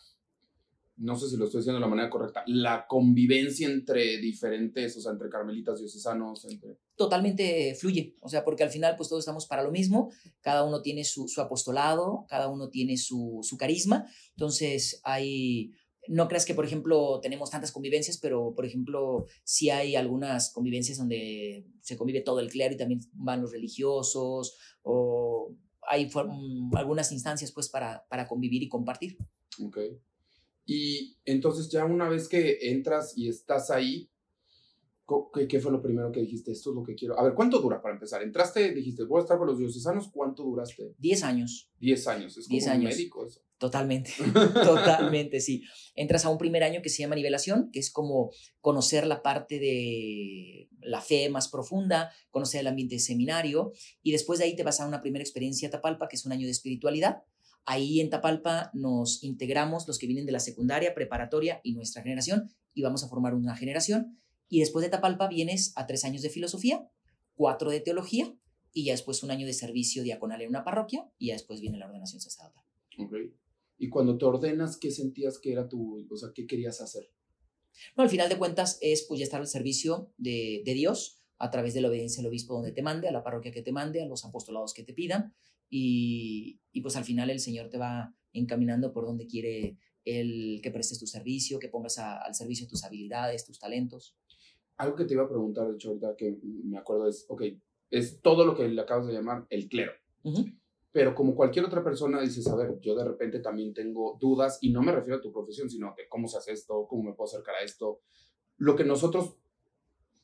no sé si lo estoy diciendo de la manera correcta, la convivencia entre diferentes, o sea, entre carmelitas diocesanos, entre... Totalmente fluye, o sea, porque al final pues todos estamos para lo mismo, cada uno tiene su, su apostolado, cada uno tiene su, su, carisma, entonces hay... No creas que, por ejemplo, tenemos tantas convivencias, pero, por ejemplo, sí hay algunas convivencias donde se convive todo el clero y también van los religiosos, o hay algunas instancias, pues, para, para convivir y compartir. Okay. Y entonces ya una vez que entras y estás ahí, ¿qué, fue lo primero que dijiste? Esto es lo que quiero. A ver, ¿cuánto dura para empezar? Entraste, dijiste, voy a estar con los diocesanos, ¿cuánto duraste? Diez años. Diez años, es como Diez años. un médico eso. Totalmente, totalmente, sí. Entras a un primer año que se llama nivelación, que es como conocer la parte de la fe más profunda, conocer el ambiente de seminario, y después de ahí te vas a una primera experiencia a Tapalpa, que es un año de espiritualidad, Ahí en Tapalpa nos integramos los que vienen de la secundaria, preparatoria y nuestra generación y vamos a formar una generación. Y después de Tapalpa vienes a tres años de filosofía, cuatro de teología y ya después un año de servicio diaconal en una parroquia y ya después viene la ordenación sacerdotal. Okay. Y cuando te ordenas, ¿qué sentías que era tu, o sea, qué querías hacer? No, al final de cuentas es pues ya estar al servicio de, de Dios a través de la obediencia al obispo donde te mande, a la parroquia que te mande, a los apostolados que te pidan y, y pues al final el Señor te va encaminando por donde quiere el que prestes tu servicio, que pongas al servicio tus habilidades, tus talentos. Algo que te iba a preguntar, de hecho, ahorita que me acuerdo es, ok, es todo lo que le acabas de llamar el clero. Pero como cualquier otra persona dices, a ver, yo de repente también tengo dudas y no me refiero a tu profesión, sino a que cómo se hace esto, cómo me puedo acercar a esto. Lo que nosotros,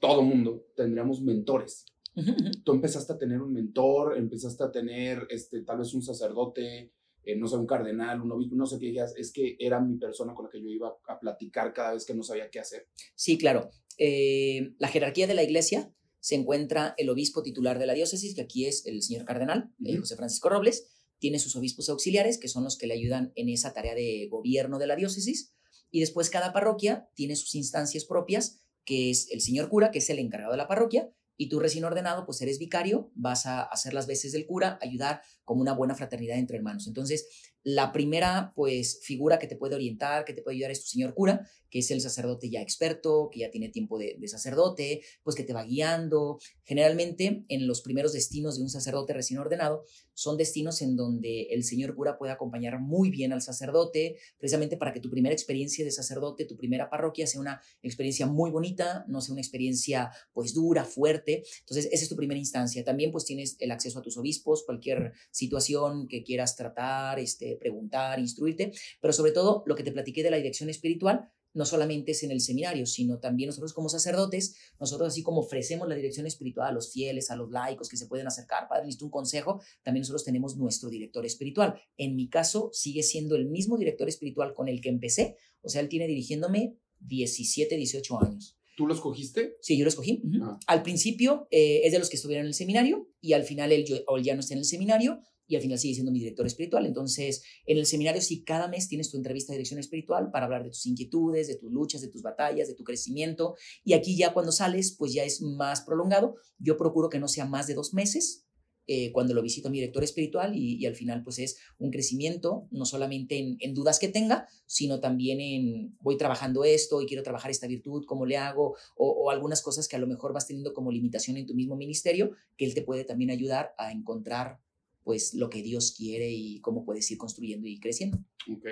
todo mundo, tendríamos mentores. Tú empezaste a tener un mentor, empezaste a tener este, tal vez un sacerdote, eh, no sé, un cardenal, un obispo, no sé qué digas, es que era mi persona con la que yo iba a platicar cada vez que no sabía qué hacer. Sí, claro. Eh, la jerarquía de la iglesia se encuentra el obispo titular de la diócesis, que aquí es el señor cardenal, eh, José Francisco Robles, tiene sus obispos auxiliares, que son los que le ayudan en esa tarea de gobierno de la diócesis, y después cada parroquia tiene sus instancias propias, que es el señor cura, que es el encargado de la parroquia, y tú recién ordenado, pues eres vicario, vas a hacer las veces del cura, ayudar como una buena fraternidad entre hermanos. Entonces, la primera, pues, figura que te puede orientar, que te puede ayudar es tu señor cura, que es el sacerdote ya experto, que ya tiene tiempo de, sacerdote, pues que te va guiando. Generalmente, en los primeros destinos de un sacerdote recién ordenado, son destinos en donde el señor cura puede acompañar muy bien al sacerdote, precisamente para que tu primera experiencia de sacerdote, tu primera parroquia, sea una experiencia muy bonita, no sea una experiencia, pues, dura, fuerte. Entonces, esa es tu primera instancia. También, pues, tienes el acceso a tus obispos, cualquier situación que quieras tratar, este, preguntar, instruirte, pero sobre todo lo que te platiqué de la dirección espiritual, no solamente es en el seminario, sino también nosotros como sacerdotes, nosotros así como ofrecemos la dirección espiritual a los fieles, a los laicos que se pueden acercar, padre, necesito un consejo, también nosotros tenemos nuestro director espiritual. En mi caso, sigue siendo el mismo director espiritual con el que empecé, o sea, él tiene dirigiéndome 17, 18 años. ¿Tú lo escogiste? Sí, yo lo escogí. Ah. Al principio eh, es de los que estuvieron en el seminario y al final él, yo, ya no está en el seminario, y al final sigue siendo mi director espiritual. Entonces, en el seminario sí cada mes tienes tu entrevista de dirección espiritual para hablar de tus inquietudes, de tus luchas, de tus batallas, de tu crecimiento. Y aquí ya cuando sales, pues ya es más prolongado. Yo procuro que no sea más de dos meses. Eh, cuando lo visito a mi director espiritual y, al final pues es un crecimiento, no solamente en, dudas que tenga, sino también en voy trabajando esto y quiero trabajar esta virtud, cómo le hago, o, o algunas cosas que a lo mejor vas teniendo como limitación en tu mismo ministerio, que él te puede también ayudar a encontrar pues lo que Dios quiere y cómo puedes ir construyendo y creciendo. Ok.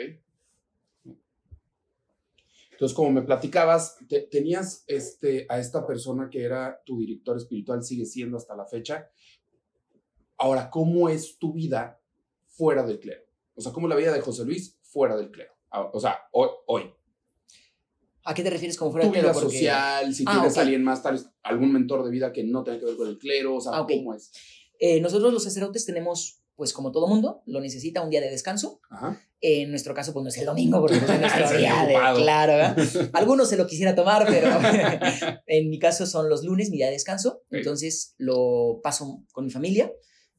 Entonces, como me platicabas, tenías este, a esta persona que era tu director espiritual, sigue siendo hasta la fecha. Ahora, ¿cómo es tu vida fuera del clero? O sea, ¿cómo la vida de José Luis fuera del clero? Ah, o sea, hoy. ¿A qué te refieres como fuera del clero? Tu vida social, si ah, tienes alguien más, tal vez algún mentor de vida que no tenga que ver con el clero, o sea, ah, ¿cómo es? Eh, nosotros los sacerdotes tenemos, pues como todo mundo, lo necesita un día de descanso. En nuestro caso, pues no es el domingo, porque no es nuestro día de, claro. Algunos se lo quisiera tomar, pero en mi caso son los lunes, mi día de descanso. Entonces lo paso con mi familia.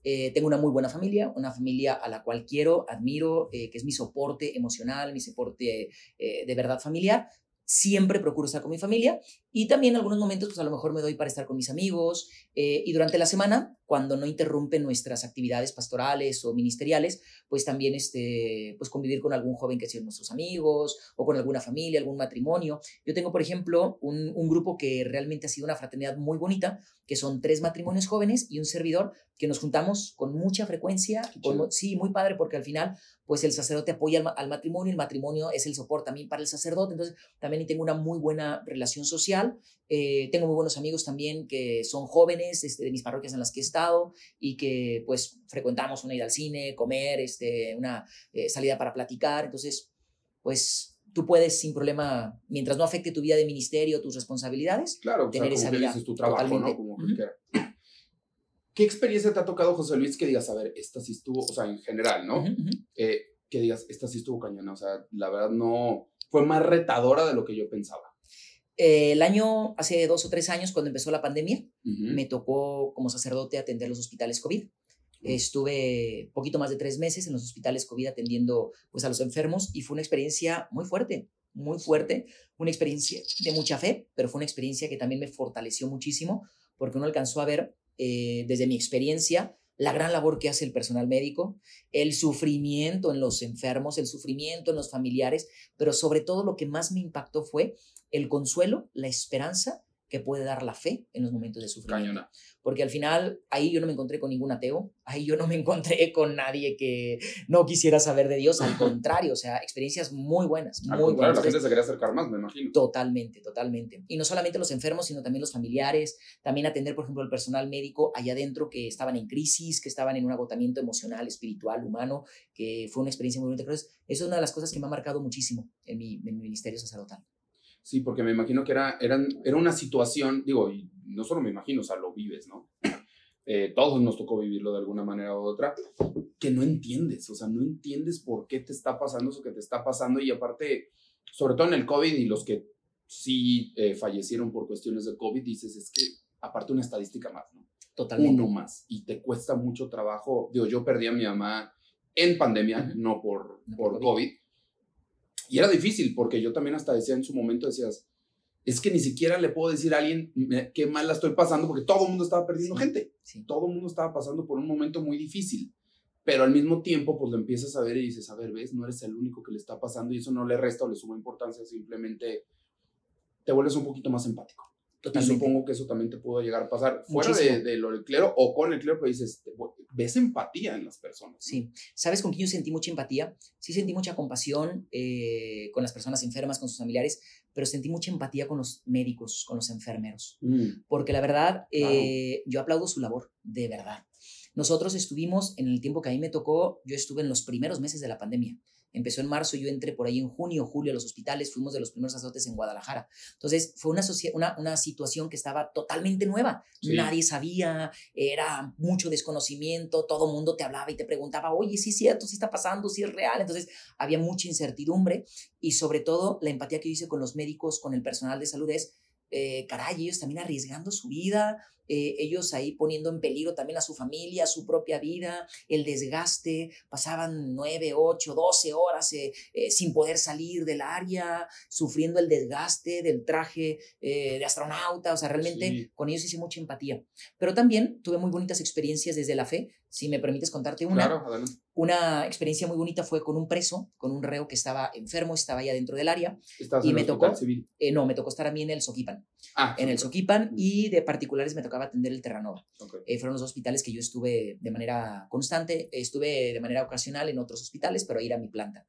Eh, tengo una muy buena familia, una familia a la cual quiero, admiro, eh, que es mi soporte emocional, mi soporte de verdad familiar. Siempre procuro estar con mi familia y también en algunos momentos pues a lo mejor me doy para estar con mis amigos y durante la semana cuando no interrumpen nuestras actividades pastorales o ministeriales, pues también este, pues convivir con algún joven que sea nuestros amigos o con alguna familia, algún matrimonio. Yo tengo, por ejemplo, un, un grupo que realmente ha sido una fraternidad muy bonita, que son tres matrimonios jóvenes y un servidor que nos juntamos con mucha frecuencia. sí, muy padre, porque al final, pues el sacerdote apoya al, al, matrimonio, el matrimonio es el soporte también para el sacerdote, entonces también tengo una muy buena relación social. Eh, tengo muy buenos amigos también que son jóvenes este, de mis parroquias en las que he estado y que pues frecuentamos una ida al cine, comer, este, una eh, salida para platicar. Entonces, pues tú puedes sin problema, mientras no afecte tu vida de ministerio, tus responsabilidades, claro, tener esa vida. tu trabajo, ¿no? Como ¿Qué experiencia te ha tocado, José Luis, que digas, a ver, esta sí estuvo, o sea, en general, ¿no? Eh, que digas, esta sí estuvo cañona, o sea, la verdad no, fue más retadora de lo que yo pensaba. Eh, el año, hace dos o tres años, cuando empezó la pandemia, me tocó como sacerdote atender los hospitales COVID. Estuve poquito más de tres meses en los hospitales COVID atendiendo pues, a los enfermos y fue una experiencia muy fuerte, muy fuerte, una experiencia de mucha fe, pero fue una experiencia que también me fortaleció muchísimo porque uno alcanzó a ver eh, desde mi experiencia la gran labor que hace el personal médico, el sufrimiento en los enfermos, el sufrimiento en los familiares, pero sobre todo lo que más me impactó fue el consuelo, la esperanza que puede dar la fe en los momentos de sufrimiento. Porque al final ahí yo no me encontré con ningún ateo, ahí yo no me encontré con nadie que no quisiera saber de Dios, al contrario, o sea, experiencias muy buenas, muy buenas. La gente se quería acercar más, me imagino. Totalmente, totalmente. Y no solamente los enfermos, sino también los familiares, también atender, por ejemplo, al personal médico allá adentro que estaban en crisis, que estaban en un agotamiento emocional, espiritual, humano, que fue una experiencia muy bonita. Entonces, eso es una de las cosas que me ha marcado muchísimo en mi, en mi ministerio sacerdotal. Sí, porque me imagino que era, eran, era una situación, digo, y no solo me imagino, o sea, lo vives, ¿no? Eh, todos nos tocó vivirlo de alguna manera u otra, que no entiendes, o sea, no entiendes por qué te está pasando eso que te está pasando y aparte, sobre todo en el COVID y los que sí eh, fallecieron por cuestiones de COVID, dices, es que aparte una estadística más, ¿no? Totalmente. Uno más y te cuesta mucho trabajo, digo, yo perdí a mi mamá en pandemia, no por, por COVID y era difícil porque yo también hasta decía en su momento, decías, es que ni siquiera le puedo decir a alguien qué mal la estoy pasando porque todo el mundo estaba perdiendo gente. Todo el mundo estaba pasando por un momento muy difícil. pero al mismo tiempo, pues lo empiezas a ver y dices, a ver, ves, no eres el único que le está pasando y eso no le resta o le suma importancia, simplemente te vuelves un poquito más empático. Totalmente. Y supongo que eso también te pudo llegar a pasar fuera de, de, lo del clero o con el clero, pero dices, ves empatía en las personas. Sí. ¿Sabes con quién yo sentí mucha empatía? Sí sentí mucha compasión eh, con las personas enfermas, con sus familiares, pero sentí mucha empatía con los médicos, con los enfermeros. Mm. Porque la verdad, eh, yo aplaudo su labor, de verdad. Nosotros estuvimos, en el tiempo que a mí me tocó, yo estuve en los primeros meses de la pandemia. Empezó en marzo, yo entré por ahí en junio, julio a los hospitales, fuimos de los primeros azotes en Guadalajara. Entonces, fue una, una, una situación que estaba totalmente nueva. Nadie sabía, era mucho desconocimiento, todo mundo te hablaba y te preguntaba, oye, sí es cierto, sí está pasando, sí es real. Entonces, había mucha incertidumbre y sobre todo la empatía que yo hice con los médicos, con el personal de salud es, eh, caray, ellos también arriesgando su vida, eh, ellos ahí poniendo en peligro también a su familia, su propia vida, el desgaste, pasaban nueve, ocho, doce horas eh, sin poder salir del área, sufriendo el desgaste del traje de astronauta, o sea, realmente con ellos hice mucha empatía. Pero también tuve muy bonitas experiencias desde la fe, si me permites contarte una. Claro, una experiencia muy bonita fue con un preso, con un reo que estaba enfermo, estaba ya dentro del área. y me tocó, civil? Eh, no, me tocó estar a mí en el Soquipan. Ah, en el Soquipan y de particulares me tocaba atender el Terranova. Eh, fueron los hospitales que yo estuve de manera constante, estuve de manera ocasional en otros hospitales, pero ahí era mi planta.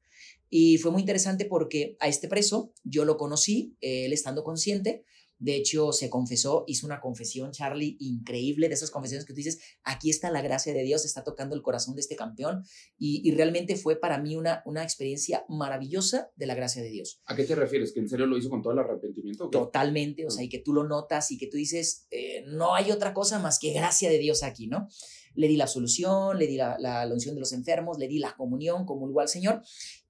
Y fue muy interesante porque a este preso yo lo conocí, él estando consciente, de hecho, se confesó, hizo una confesión, Charlie, increíble, de esas confesiones que tú dices, aquí está la gracia de Dios, está tocando el corazón de este campeón. Y, realmente fue para mí una, una experiencia maravillosa de la gracia de Dios. ¿A qué te refieres? ¿Que en serio lo hizo con todo el arrepentimiento? Totalmente, o sea, y que tú lo notas y que tú dices, eh, no hay otra cosa más que gracia de Dios aquí, ¿no? Le di la solución, le di la, la, unción de los enfermos, le di la comunión, como igual Señor.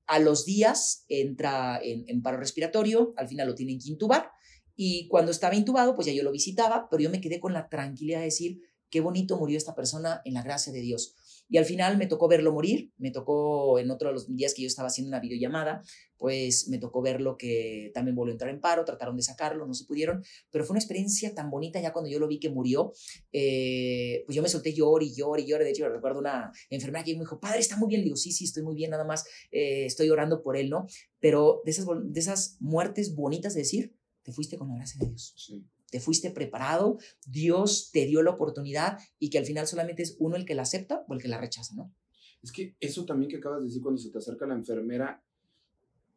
A los días entra en, en paro respiratorio, al final lo tienen que intubar y cuando estaba intubado, pues ya yo lo visitaba, pero yo me quedé con la tranquilidad de decir, qué bonito murió esta persona en la gracia de Dios. Y al final me tocó verlo morir, me tocó en otro de los días que yo estaba haciendo una videollamada, pues me tocó verlo que también volvió a entrar en paro, trataron de sacarlo, no se pudieron, pero fue una experiencia tan bonita ya cuando yo lo vi que murió, eh, pues yo me solté llor y llor y llor, de hecho recuerdo una enfermera que me dijo, padre, está muy bien, le digo, sí, sí, estoy muy bien, nada más eh, estoy orando por él, ¿no? Pero de esas, de esas muertes bonitas de decir, te fuiste con la gracia de Dios. Te fuiste preparado, Dios te dio la oportunidad y que al final solamente es uno el que la acepta o el que la rechaza, ¿no? Es que eso también que acabas de decir cuando se te acerca la enfermera,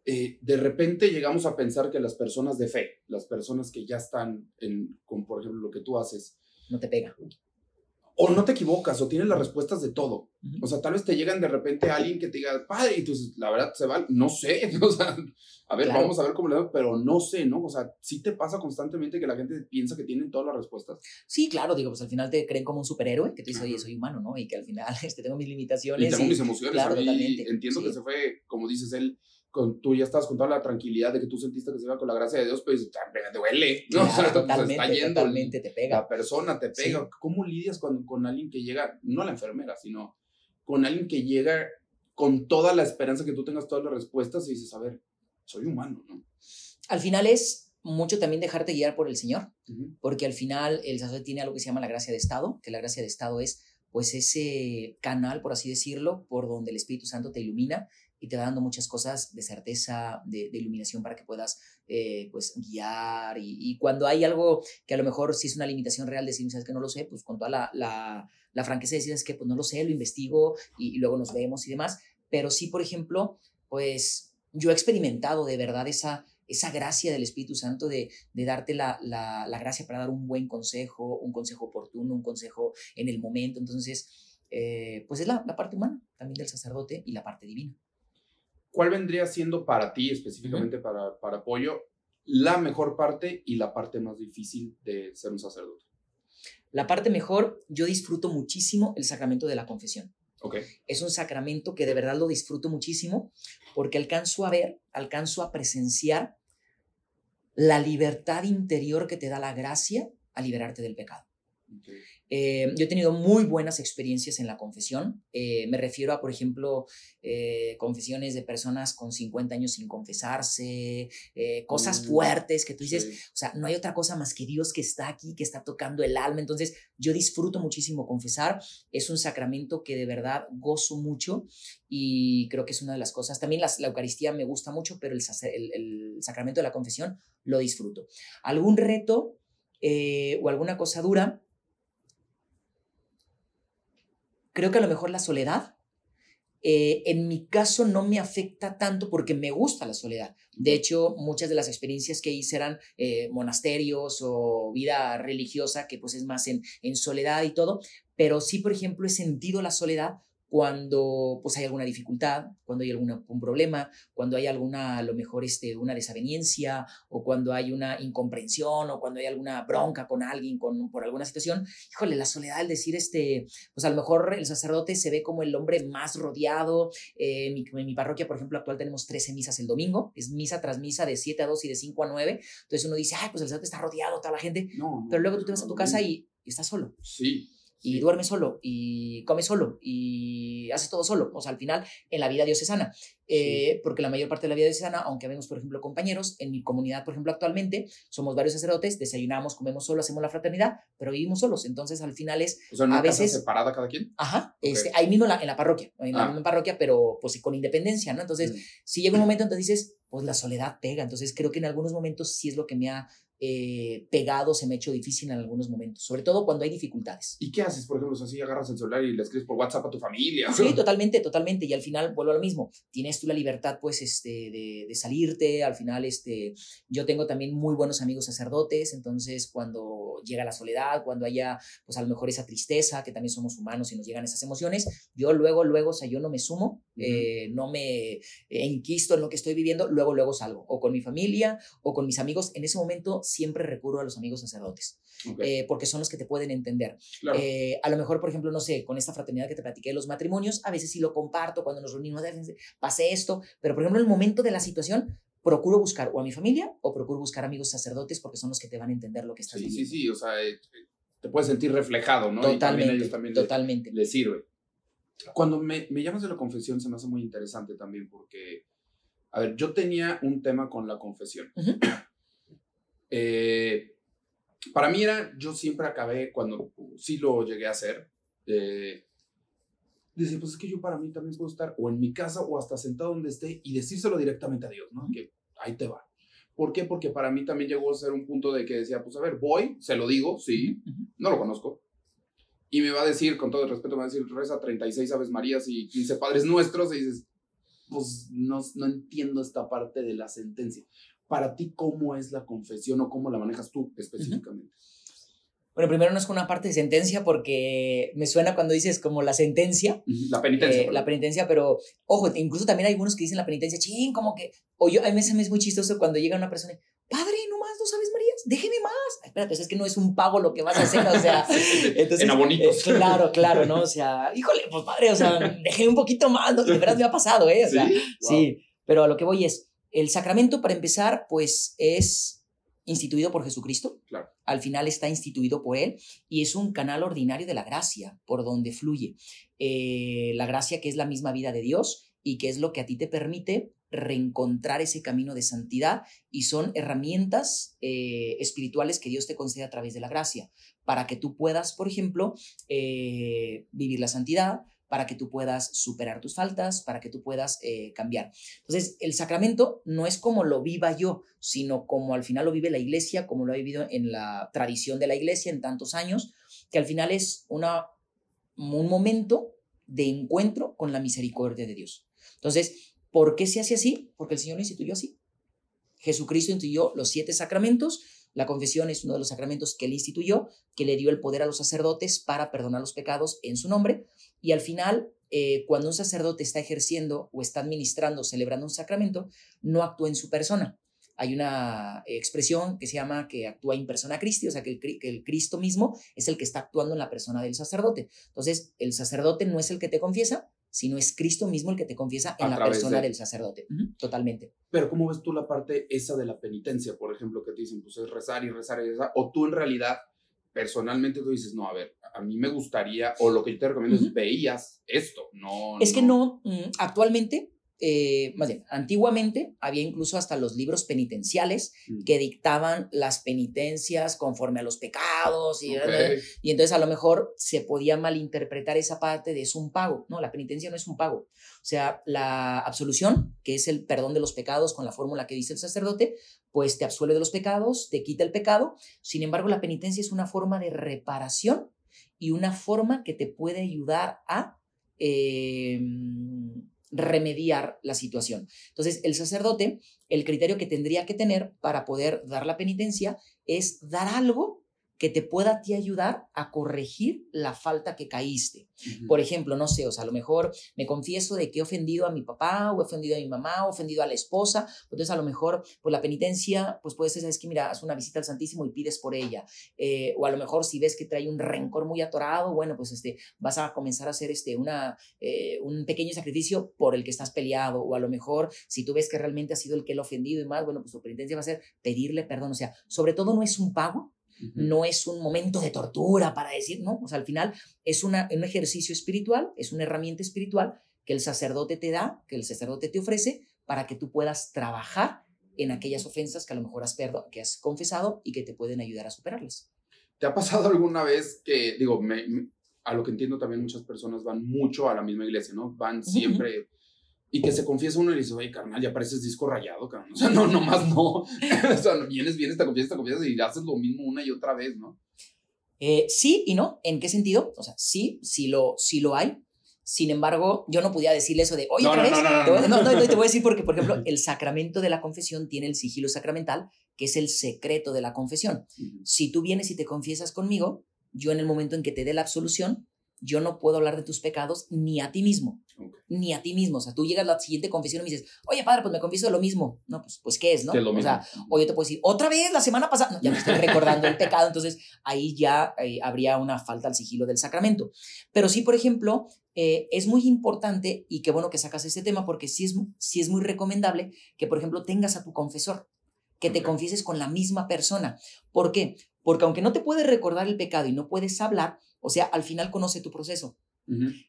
eh, de repente llegamos a pensar que las personas de fe, las personas que ya están en, con por ejemplo lo que tú haces, no te pega o no te equivocas o tienes las respuestas de todo. O sea, tal vez te llegan de repente a alguien que te diga, padre, y tú la verdad se va, no sé, o sea, a ver, vamos a ver cómo le va, pero no sé, ¿no? O sea, sí te pasa constantemente que la gente piensa que tienen todas las respuestas. Sí, claro, digo, pues al final te creen como un superhéroe, que tú dices, oye, soy humano, ¿no? Y que al final este, tengo mis limitaciones. Y tengo mis emociones. Claro, totalmente. Entiendo que se fue, como dices él, con, tú ya estás con toda la tranquilidad de que tú sentiste que se iba con la gracia de Dios, pues te duele, ¿no? o sea, totalmente, está yendo, totalmente te pega. La persona te pega. ¿Cómo lidias con, con alguien que llega, no la enfermera, sino con alguien que llega con toda la esperanza que tú tengas todas las respuestas y dices, a ver, soy humano, ¿no? Al final es mucho también dejarte guiar por el Señor, porque al final el sacerdote tiene algo que se llama la gracia de Estado, que la gracia de Estado es pues ese canal, por así decirlo, por donde el Espíritu Santo te ilumina y te va dando muchas cosas de certeza, de, iluminación para que puedas eh, pues guiar y, cuando hay algo que a lo mejor sí es una limitación real, decir, sabes que no lo sé, pues con toda la, la, la franqueza decir, es que pues no lo sé, lo investigo y, luego nos vemos y demás, pero sí, por ejemplo, pues yo he experimentado de verdad esa, esa gracia del Espíritu Santo de, de darte la, la, la, gracia para dar un buen consejo, un consejo oportuno, un consejo en el momento. Entonces, eh, pues es la, la parte humana también del sacerdote y la parte divina. ¿Cuál vendría siendo para ti, específicamente para, para Apoyo, la mejor parte y la parte más difícil de ser un sacerdote? La parte mejor, yo disfruto muchísimo el sacramento de la confesión. Okay. Es un sacramento que de verdad lo disfruto muchísimo porque alcanzo a ver, alcanzo a presenciar la libertad interior que te da la gracia a liberarte del pecado. Eh, yo he tenido muy buenas experiencias en la confesión. Eh, me refiero a, por ejemplo, eh, confesiones de personas con 50 años sin confesarse, cosas mm, fuertes que tú dices, o sea, no hay otra cosa más que Dios que está aquí, que está tocando el alma. Entonces, yo disfruto muchísimo confesar. Es un sacramento que de verdad gozo mucho y creo que es una de las cosas. También la Eucaristía me gusta mucho, pero el, el, sacramento de la confesión lo disfruto. ¿Algún reto o alguna cosa dura? Creo que a lo mejor la soledad, eh, en mi caso no me afecta tanto porque me gusta la soledad. De hecho, muchas de las experiencias que hice eran eh, monasterios o vida religiosa, que pues es más en, en soledad y todo, pero sí, por ejemplo, he sentido la soledad cuando pues hay alguna dificultad, cuando hay alguna, un problema, cuando hay alguna, a lo mejor este, una desaveniencia o cuando hay una incomprensión o cuando hay alguna bronca con alguien con, por alguna situación, híjole, la soledad, el decir, este, pues a lo mejor el sacerdote se ve como el hombre más rodeado. Eh, en, mi, en, mi, parroquia, por ejemplo, actual tenemos 13 misas el domingo, es misa tras misa de 7 a 2 y de 5 a 9, entonces uno dice, ay, pues el sacerdote está rodeado, toda la gente, pero luego tú te vas a tu casa y, y estás solo. Sí y duerme solo y come solo y hace todo solo. O sea, al final, en la vida diocesana. Eh, porque la mayor parte de la vida diocesana, aunque vemos, por ejemplo, compañeros, en mi comunidad, por ejemplo, actualmente, somos varios sacerdotes, desayunamos, comemos solo, hacemos la fraternidad, pero vivimos solos. Entonces, al final es. O sea, ¿una a veces. separada cada quien? Ajá. Este, ahí mismo en la, en la parroquia, en la ah. misma parroquia, pero pues con independencia, ¿no? Entonces, mm. si llega un momento, entonces dices, pues la soledad pega. Entonces, creo que en algunos momentos sí es lo que me ha eh, pegado se me ha hecho difícil en algunos momentos, sobre todo cuando hay dificultades. ¿Y qué haces, por ejemplo, si así agarras el celular y le escribes por WhatsApp a tu familia? Sí, totalmente, totalmente. Y al final vuelvo a lo mismo. Tienes tú la libertad, pues, este, de, de, salirte. Al final, este, yo tengo también muy buenos amigos sacerdotes. Entonces, cuando llega la soledad, cuando haya, pues, a lo mejor esa tristeza, que también somos humanos y nos llegan esas emociones, yo luego, luego, o sea, yo no me sumo, eh, no me enquisto en lo que estoy viviendo, luego, luego salgo. O con mi familia, o con mis amigos. En ese momento siempre recurro a los amigos sacerdotes, eh, porque son los que te pueden entender. Eh, a lo mejor, por ejemplo, no sé, con esta fraternidad que te platiqué de los matrimonios, a veces sí lo comparto cuando nos reunimos, pasé esto, pero por ejemplo, en el momento de la situación, procuro buscar o a mi familia o procuro buscar amigos sacerdotes porque son los que te van a entender lo que estás sí, Sí, sí, o sea, eh, te puedes sentir reflejado, ¿no? Totalmente, y ellos también totalmente. Les, sirve. Cuando me, me llamas de la confesión se me hace muy interesante también porque, a ver, yo tenía un tema con la confesión. Eh, para mí era, yo siempre acabé, cuando sí lo llegué a hacer, eh, decir, pues es que yo para mí también puedo estar o en mi casa o hasta sentado donde esté y decírselo directamente a Dios, ¿no? Que ahí te va. ¿Por qué? Porque para mí también llegó a ser un punto de que decía, pues a ver, voy, se lo digo, sí, no lo conozco. Y me va a decir, con todo el respeto, me va a decir, reza 36 Aves Marías y 15 Padres Nuestros, y dices, pues no, no entiendo esta parte de la sentencia. Para ti, ¿cómo es la confesión o cómo la manejas tú específicamente? Bueno, primero no es una parte de sentencia porque me suena cuando dices como la sentencia. La penitencia. Eh, la penitencia, pero ojo, incluso también hay algunos que dicen la penitencia, ching, como que, o yo, a mí me es muy chistoso cuando llega una persona, padre, no más, no sabes Marías, déjeme más. espérate, es que no es un pago lo que vas a hacer, o sea. entonces, en abonitos. Eh, claro, claro, ¿no? O sea, híjole, pues padre, o sea, déjeme un poquito más, ¿no? de verdad me ha pasado, ¿eh? O sea, sí, sí, pero a lo que voy es, el sacramento, para empezar, pues es instituido por Jesucristo. Claro. Al final está instituido por Él y es un canal ordinario de la gracia por donde fluye. Eh, la gracia que es la misma vida de Dios y que es lo que a ti te permite reencontrar ese camino de santidad y son herramientas eh, espirituales que Dios te concede a través de la gracia para que tú puedas, por ejemplo, eh, vivir la santidad, para que tú puedas superar tus faltas, para que tú puedas eh, cambiar. Entonces, el sacramento no es como lo viva yo, sino como al final lo vive la iglesia, como lo ha vivido en la tradición de la iglesia en tantos años, que al final es una, un momento de encuentro con la misericordia de Dios. Entonces, ¿por qué se hace así? Porque el Señor lo instituyó así. Jesucristo instituyó los siete sacramentos, la confesión es uno de los sacramentos que él instituyó, que le dio el poder a los sacerdotes para perdonar los pecados en su nombre. Y al final, eh, cuando un sacerdote está ejerciendo o está administrando, celebrando un sacramento, no actúa en su persona. Hay una expresión que se llama que actúa en persona Christi, o sea, que el, que el Cristo mismo es el que está actuando en la persona del sacerdote. Entonces, el sacerdote no es el que te confiesa, sino es Cristo mismo el que te confiesa en la persona del sacerdote. Totalmente. Pero ¿cómo ves tú la parte esa de la penitencia, por ejemplo, que te dicen, pues es rezar y rezar y rezar? O tú en realidad personalmente tú dices, no, a ver, a mí me gustaría, o lo que yo te recomiendo es veías esto, no. Es que no, mm, actualmente eh, más bien, antiguamente había incluso hasta los libros penitenciales mm. que dictaban las penitencias conforme a los pecados y, y entonces a lo mejor se podía malinterpretar esa parte de es un pago. No, la penitencia no es un pago. O sea, la absolución, que es el perdón de los pecados con la fórmula que dice el sacerdote, pues te absuelve de los pecados, te quita el pecado. Sin embargo, la penitencia es una forma de reparación y una forma que te puede ayudar a... Eh, remediar la situación. Entonces, el sacerdote, el criterio que tendría que tener para poder dar la penitencia es dar algo que te pueda a ti ayudar a corregir la falta que caíste. Por ejemplo, no sé, o sea, a lo mejor me confieso de que he ofendido a mi papá o he ofendido a mi mamá o he ofendido a la esposa, entonces a lo mejor pues la penitencia pues puede ser, es que mira, haz una visita al Santísimo y pides por ella. Eh, o a lo mejor si ves que trae un rencor muy atorado, bueno, pues este, vas a comenzar a hacer este, una, eh, un pequeño sacrificio por el que estás peleado. O a lo mejor si tú ves que realmente ha sido el que el ofendido y más, bueno, pues tu penitencia va a ser pedirle perdón. O sea, sobre todo no es un pago, no es un momento de tortura para decir, no, o sea, al final es una, un ejercicio espiritual, es una herramienta espiritual que el sacerdote te da, que el sacerdote te ofrece para que tú puedas trabajar en aquellas ofensas que a lo mejor has, perdo, que has confesado y que te pueden ayudar a superarlas. ¿Te ha pasado alguna vez que, digo, a lo que entiendo también muchas personas van mucho a la misma iglesia, ¿no? Van siempre y que se confiesa uno y le dice, oye, carnal, ya pareces disco rayado, carnal. O sea, no, nomás no. o sea, vienes, vienes, te confiesas, te confiesas y haces lo mismo una y otra vez, ¿no? Eh, sí y no. ¿En qué sentido? O sea, sí, sí lo, sí lo hay. Sin embargo, yo no podía decirle eso de, oye, otra vez. No, no, no, no, te voy a decir porque, por ejemplo, el sacramento de la confesión tiene el sigilo sacramental, que es el secreto de la confesión. Si tú vienes y te confiesas conmigo, yo en el momento en que te dé la absolución, yo no puedo hablar de tus pecados ni a ti mismo, ni a ti mismo. O sea, tú llegas a la siguiente confesión y me dices, oye, padre, pues me confieso de lo mismo. No, pues, pues ¿qué es, no? o sea, o yo te puedo decir, otra vez, la semana pasada, no, ya me estoy recordando el pecado, entonces ahí ya eh, habría una falta al sigilo del sacramento. Pero sí, por ejemplo, eh, es muy importante y qué bueno que sacas este tema porque sí es, sí es muy recomendable que, por ejemplo, tengas a tu confesor, que te confieses con la misma persona. ¿Por qué? Porque aunque no te puedes recordar el pecado y no puedes hablar, o sea, al final conoce tu proceso.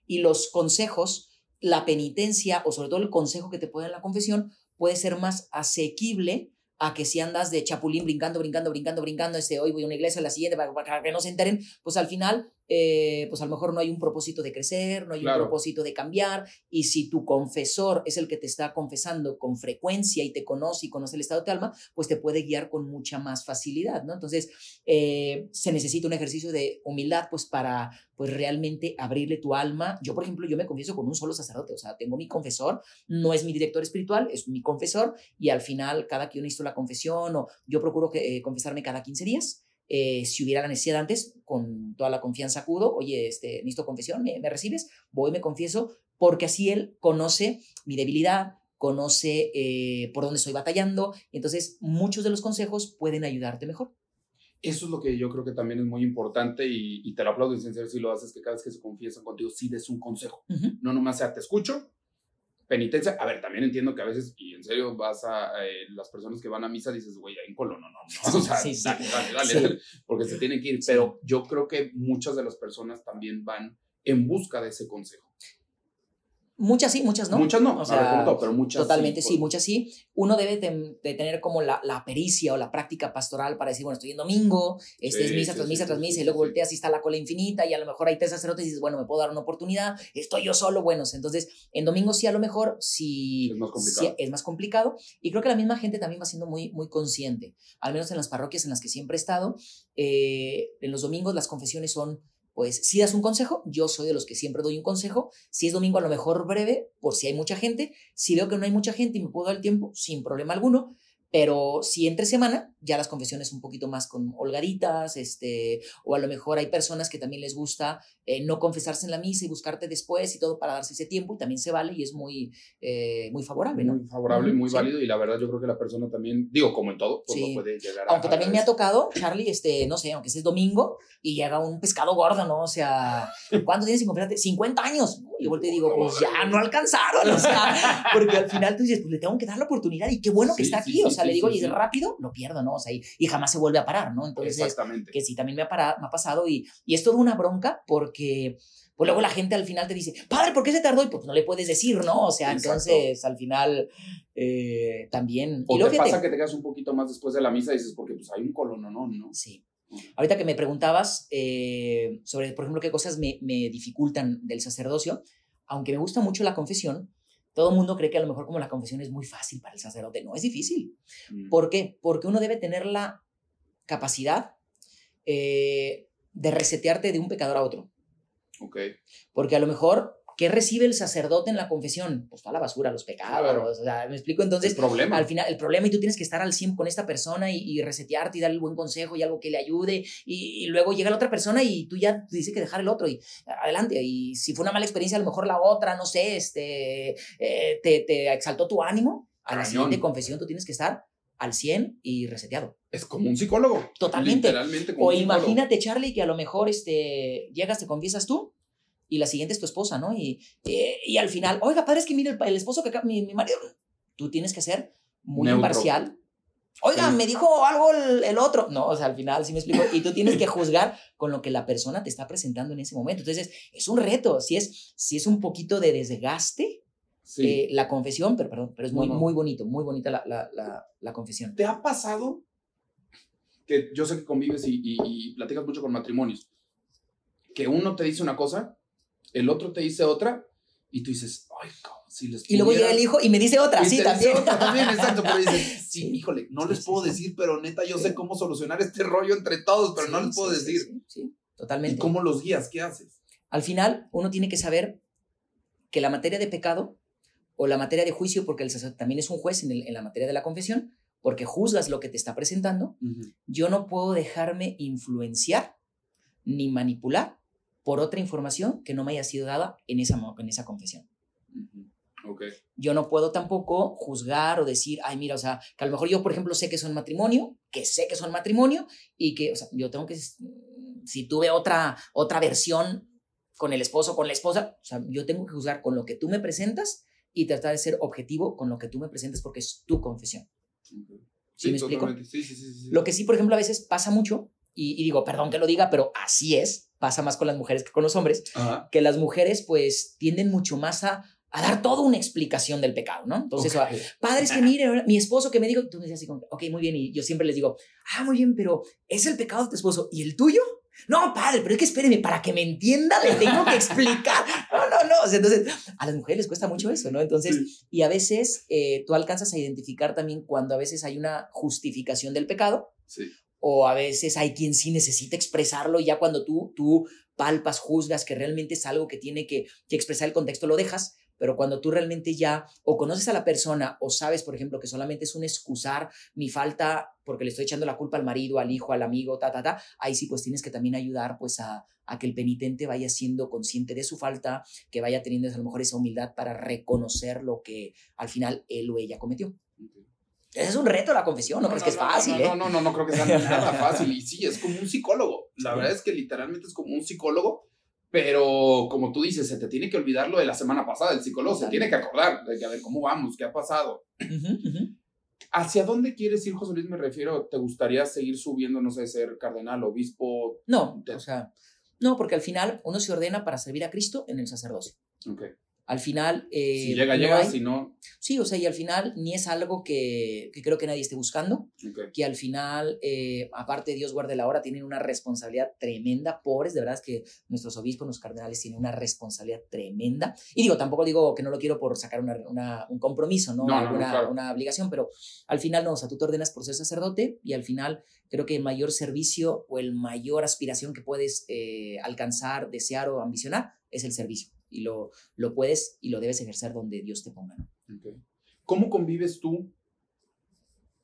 Y los consejos, la penitencia o sobre todo el consejo que te puede dar la confesión puede ser más asequible a que si andas de chapulín brincando, brincando, brincando, brincando, este, hoy voy a una iglesia, la siguiente, para, que no se enteren, pues al final, eh, pues a lo mejor no hay un propósito de crecer, no hay un propósito de cambiar, y si tu confesor es el que te está confesando con frecuencia y te conoce y conoce el estado de tu alma, pues te puede guiar con mucha más facilidad, ¿no? Entonces, eh, se necesita un ejercicio de humildad, pues para, pues realmente abrirle tu alma. Yo, por ejemplo, yo me confieso con un solo sacerdote, o sea, tengo mi confesor, no es mi director espiritual, es mi confesor y al final cada yo necesito la confesión o yo procuro que, eh, confesarme cada 15 días. Eh, si hubiera la necesidad antes, con toda la confianza acudo, oye, este, necesito confesión, ¿me, ¿me recibes? Voy, me confieso, porque así él conoce mi debilidad, conoce eh, por dónde estoy batallando, y entonces muchos de los consejos pueden ayudarte mejor. Eso es lo que yo creo que también es muy importante y, te lo aplaudo en serio si lo haces, que cada vez que se confiesan contigo, sí des un consejo. No nomás sea, te escucho, penitencia. A ver, también entiendo que a veces, y en serio, vas a eh, las personas que van a misa, dices, güey, hay un colo, no, no, no. O sea, sí, dale, dale, dale, porque se tienen que ir. Pero yo creo que muchas de las personas también van en busca de ese consejo. Muchas sí, muchas no. Muchas no, o sea, pero muchas Totalmente sí, muchas sí. Uno debe de, tener como la, la, pericia o la práctica pastoral para decir, bueno, estoy en domingo, este es misa tras misa tras misa, y luego volteas y está la cola infinita, y a lo mejor hay tres sacerdotes y dices, bueno, me puedo dar una oportunidad, estoy yo solo, bueno, entonces en domingo sí a lo mejor sí es más complicado. es más complicado, y creo que la misma gente también va siendo muy, muy consciente, al menos en las parroquias en las que siempre he estado, eh, en los domingos las confesiones son pues si das un consejo, yo soy de los que siempre doy un consejo. Si es domingo, a lo mejor breve, por si hay mucha gente. Si veo que no hay mucha gente y me puedo dar el tiempo, sin problema alguno. Pero si entre semana, ya las confesiones un poquito más con holgaditas, este, o a lo mejor hay personas que también les gusta eh, no confesarse en la misa y buscarte después y todo para darse ese tiempo, y también se vale y es muy, eh, muy favorable, ¿no? Muy favorable y muy válido, y la verdad yo creo que la persona también, digo, como en todo, pues puede llegar a... Aunque también me ha tocado, Charlie, este, no sé, aunque es domingo y llega un pescado gordo, ¿no? O sea, ¿cuánto tienes sin confesarte? 50 años. Y yo te digo, pues ya no alcanzaron, o sea, porque al final tú dices, pues le tengo que dar la oportunidad y qué bueno que está aquí, o sea, sea, le sí, digo, sí, y sí. rápido, lo pierdo, ¿no? O sea, y, y jamás se vuelve a parar, ¿no? Entonces, Exactamente. que sí, también me ha, para- me ha pasado y, y es toda una bronca porque pues luego la gente al final te dice, padre, ¿por qué se tardó? Y pues no le puedes decir, ¿no? O sea, Exacto. entonces al final eh, también... O y te luego, fíjate, pasa que te quedas un poquito más después de la misa y dices, porque pues hay un colono, ¿no? ¿no? Sí. Ahorita que me preguntabas eh, sobre, por ejemplo, qué cosas me, me dificultan del sacerdocio, aunque me gusta mucho la confesión, todo el mundo cree que a lo mejor como la confesión es muy fácil para el sacerdote. No, es difícil. Mm. ¿Por qué? Porque uno debe tener la capacidad eh, de resetearte de un pecador a otro. Ok. Porque a lo mejor, ¿qué recibe el sacerdote en la confesión? Pues toda la basura, los pecados. Claro. O sea, ¿me explico? Entonces, el problema. al final, el problema, y tú tienes que estar al 100 con esta persona y, y resetearte y darle buen consejo y algo que le ayude. Y, y luego llega la otra persona y tú ya te dices que dejar el otro y adelante. Y si fue una mala experiencia, a lo mejor la otra, no sé, este, eh, te, te exaltó tu ánimo. A la siguiente confesión tú tienes que estar al 100 y reseteado. Es como un psicólogo. Totalmente. Literalmente como O un psicólogo. imagínate, Charlie, que a lo mejor este, llegas, te confiesas tú y la siguiente es tu esposa, ¿no? Y, eh, y al final, oiga, padre, es que mire el, el esposo que acá, mi, mi marido, tú tienes que ser muy Neutro. imparcial. Oiga, Sí. me dijo algo el, el otro. No, o sea, al final, sí me explico. Y tú tienes que juzgar con lo que la persona te está presentando en ese momento. Entonces, es un reto. Si es, si es un poquito de desgaste, Sí. eh, la confesión, pero perdón, pero es muy, No, no. muy bonito, muy bonita la, la, la, la confesión. ¿Te ha pasado que yo sé que convives y, y- y platicas mucho con matrimonios? Que uno te dice una cosa, el otro te dice otra, y tú dices, ay, cabrón, si les Y luego llega el hijo y me dice otra, sí, también. otra también, exacto, pero dices, sí, Sí. híjole, no Sí, les sí, puedo sí. decir, pero neta, yo sé cómo solucionar este rollo entre todos, pero no les puedo decir. sí, sí, ¿Y totalmente. cómo los guías? ¿Qué haces? Al final, uno tiene que saber que la materia de pecado o la materia de juicio, porque el sacerdote también es un juez en, el- en la materia de la confesión, porque juzgas lo que te está presentando, yo no puedo dejarme influenciar ni manipular por otra información que no me haya sido dada en esa, en esa confesión. Ujú. Ok. Yo no puedo tampoco juzgar o decir, ay, mira, o sea, que a lo mejor yo, por ejemplo, sé que son matrimonio, que sé que son matrimonio y que, o sea, yo tengo que, si tuve otra, otra versión con el esposo, con la esposa, o sea, yo tengo que juzgar con lo que tú me presentas y tratar de ser objetivo con lo que tú me presentes porque es tu confesión. ok. ¿Sí me explico? Sí, sí, sí, sí. Lo que sí, por ejemplo, a veces pasa mucho, y, y digo, perdón que lo diga, pero así es, pasa más con las mujeres que con los hombres, Ajá. que las mujeres pues tienden mucho más a, a dar toda una explicación del pecado, ¿no? Entonces, Ok. padre, es que mire, ahora mi esposo que me dijo, tú me decías así como, ok, muy bien, y yo siempre les digo, ah, muy bien, pero es el pecado de tu esposo, ¿y el tuyo? No, padre, pero es que espéreme, para que me entienda le tengo que explicar. No, no, no. O sea, entonces, a las mujeres les cuesta mucho eso, ¿no? Entonces, Sí. y a veces eh, tú alcanzas a identificar también cuando a veces hay una justificación del pecado Sí. O a veces hay quien sí necesita expresarlo y ya cuando tú, tú palpas, juzgas que realmente es algo que tiene que, que expresar el contexto, lo dejas, pero cuando tú realmente ya o conoces a la persona o sabes, por ejemplo, que solamente es un excusar mi falta porque le estoy echando la culpa al marido, al hijo, al amigo, ta, ta, ta, ahí sí pues tienes que también ayudar pues a, a que el penitente vaya siendo consciente de su falta, que vaya teniendo a lo mejor esa humildad para reconocer lo que al final él o ella cometió. Es un reto la confesión, no, crees que es fácil, no, ¿eh? No, no, no, no creo que sea nada fácil. Y sí, es como un psicólogo. La Sí. verdad es que literalmente es como un psicólogo, pero como tú dices, se te tiene que olvidar lo de la semana pasada. El psicólogo se tiene que acordar de que a ver cómo vamos, qué ha pasado. ¿Hacia dónde quieres ir, José Luis? Me refiero, ¿te gustaría seguir subiendo, no sé, ser cardenal, obispo? No, Te- o sea, no, porque al final uno se ordena para servir a Cristo en el sacerdocio. Ok. Al final... eh, Si llega, no llega, hay- si no. Sí, o sea, y al final ni es algo que, que creo que nadie esté buscando, que al final, eh, aparte de Dios guarde la hora, tienen una responsabilidad tremenda, pobres, de verdad es que nuestros obispos, los cardenales tienen una responsabilidad tremenda. Y digo, tampoco digo que no lo quiero por sacar una, una- un compromiso, ¿no? No, no, no, Alguna- claro. una obligación, pero al final no, o sea, tú te ordenas por ser sacerdote y al final creo que el mayor servicio o el mayor aspiración que puedes eh, alcanzar, desear o ambicionar es el servicio. Y lo, lo puedes y lo debes ejercer donde Dios te ponga. ¿Cómo convives tú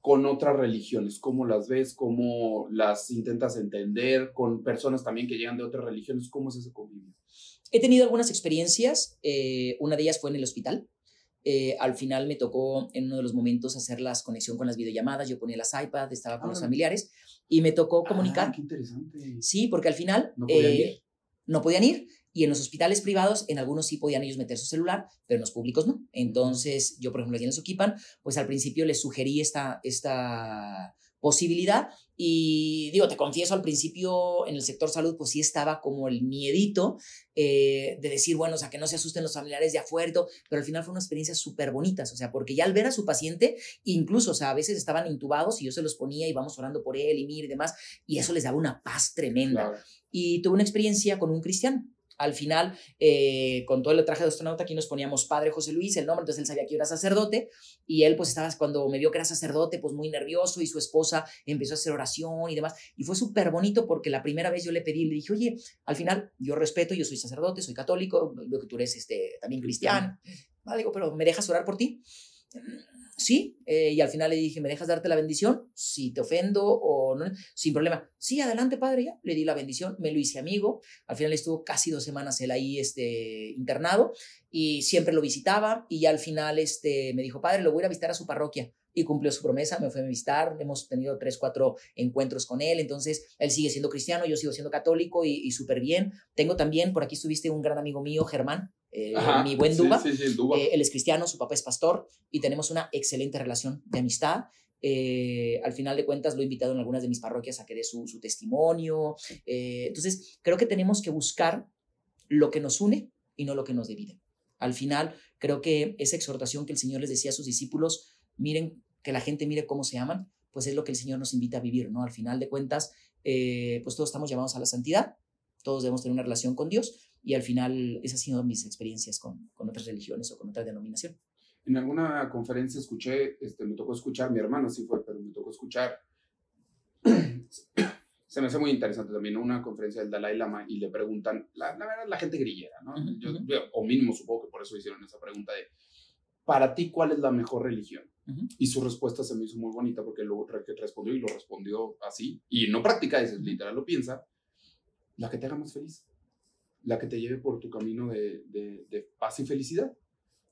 con otras religiones? ¿Cómo las ves? ¿Cómo las intentas entender? Con personas también que llegan de otras religiones. ¿Cómo es ese convivio? He tenido algunas experiencias, eh, una de ellas fue en el hospital. Eh, al final me tocó en uno de los momentos hacer la conexión con las videollamadas, yo ponía las iPads, estaba con los Ah. familiares y me tocó comunicar. Ah, qué interesante. Sí, porque al final No podían eh, ir. no podían ir Y en los hospitales privados, en algunos sí podían ellos meter su celular, pero en los públicos no. Entonces, yo, por ejemplo, aquí en Soquipan, pues al principio les sugerí esta, esta posibilidad. Y digo, te confieso, al principio en el sector salud, pues sí estaba como el miedito eh, de decir, bueno, o sea, que no se asusten los familiares de afuera, pero al final fue una experiencia súper bonita, o sea, porque ya al ver a su paciente, incluso, o sea, a veces estaban intubados y yo se los ponía y vamos orando por él y mire y demás, y eso les daba una paz tremenda. Y tuve una experiencia con un cristiano al final, eh, con todo el traje de astronauta, aquí nos poníamos Padre José Luis, el nombre, entonces él sabía que yo era sacerdote, y él pues estaba, cuando me vio que era sacerdote, pues muy nervioso, y su esposa empezó a hacer oración y demás, y fue súper bonito porque la primera vez yo le pedí, le dije, oye, al final, yo respeto, yo soy sacerdote, soy católico, veo que tú eres este, también cristiano, ah, digo, pero ¿me dejas orar por ti? Sí, eh, y al final le dije, ¿me dejas darte la bendición? Si te ofendo o no, sin problema. Sí, adelante, padre, ya. Le di la bendición, me lo hice amigo. Al final estuvo casi dos semanas él ahí este, internado y siempre lo visitaba y ya al final este, me dijo, padre, lo voy a visitar a su parroquia y cumplió su promesa, me fue a visitar, hemos tenido tres, cuatro encuentros con él, entonces él sigue siendo cristiano, yo sigo siendo católico y, súper bien. Tengo también, por aquí estuviste un gran amigo mío, Germán, eh, mi buen Duba. Eh, él es cristiano, su papá es pastor y tenemos una excelente relación de amistad. Eh, al final de cuentas lo he invitado en algunas de mis parroquias a que dé su, su testimonio. entonces, creo que tenemos que buscar lo que nos une y no lo que nos divide. Al final, creo que esa exhortación que el Señor les decía a sus discípulos, miren que la gente mire cómo se aman, pues es lo que el Señor nos invita a vivir, ¿no? Al final de cuentas, eh, pues todos estamos llamados a la santidad, todos debemos tener una relación con Dios y al final esas han sido mis experiencias con, con otras religiones o con otra denominación. En alguna conferencia escuché, este, me tocó escuchar, mi hermano sí fue, pero me tocó escuchar, se me hace muy interesante también una conferencia del Dalai Lama y le preguntan, la, la verdad, la gente grillera, ¿no? yo, o mínimo supongo que por eso hicieron esa pregunta de, para ti, ¿cuál es la mejor religión? Y su respuesta se me hizo muy bonita porque lo respondió y lo respondió así. Y no practica eso, literal lo piensa. La que te haga más feliz. La que te lleve por tu camino de, de, paz y felicidad.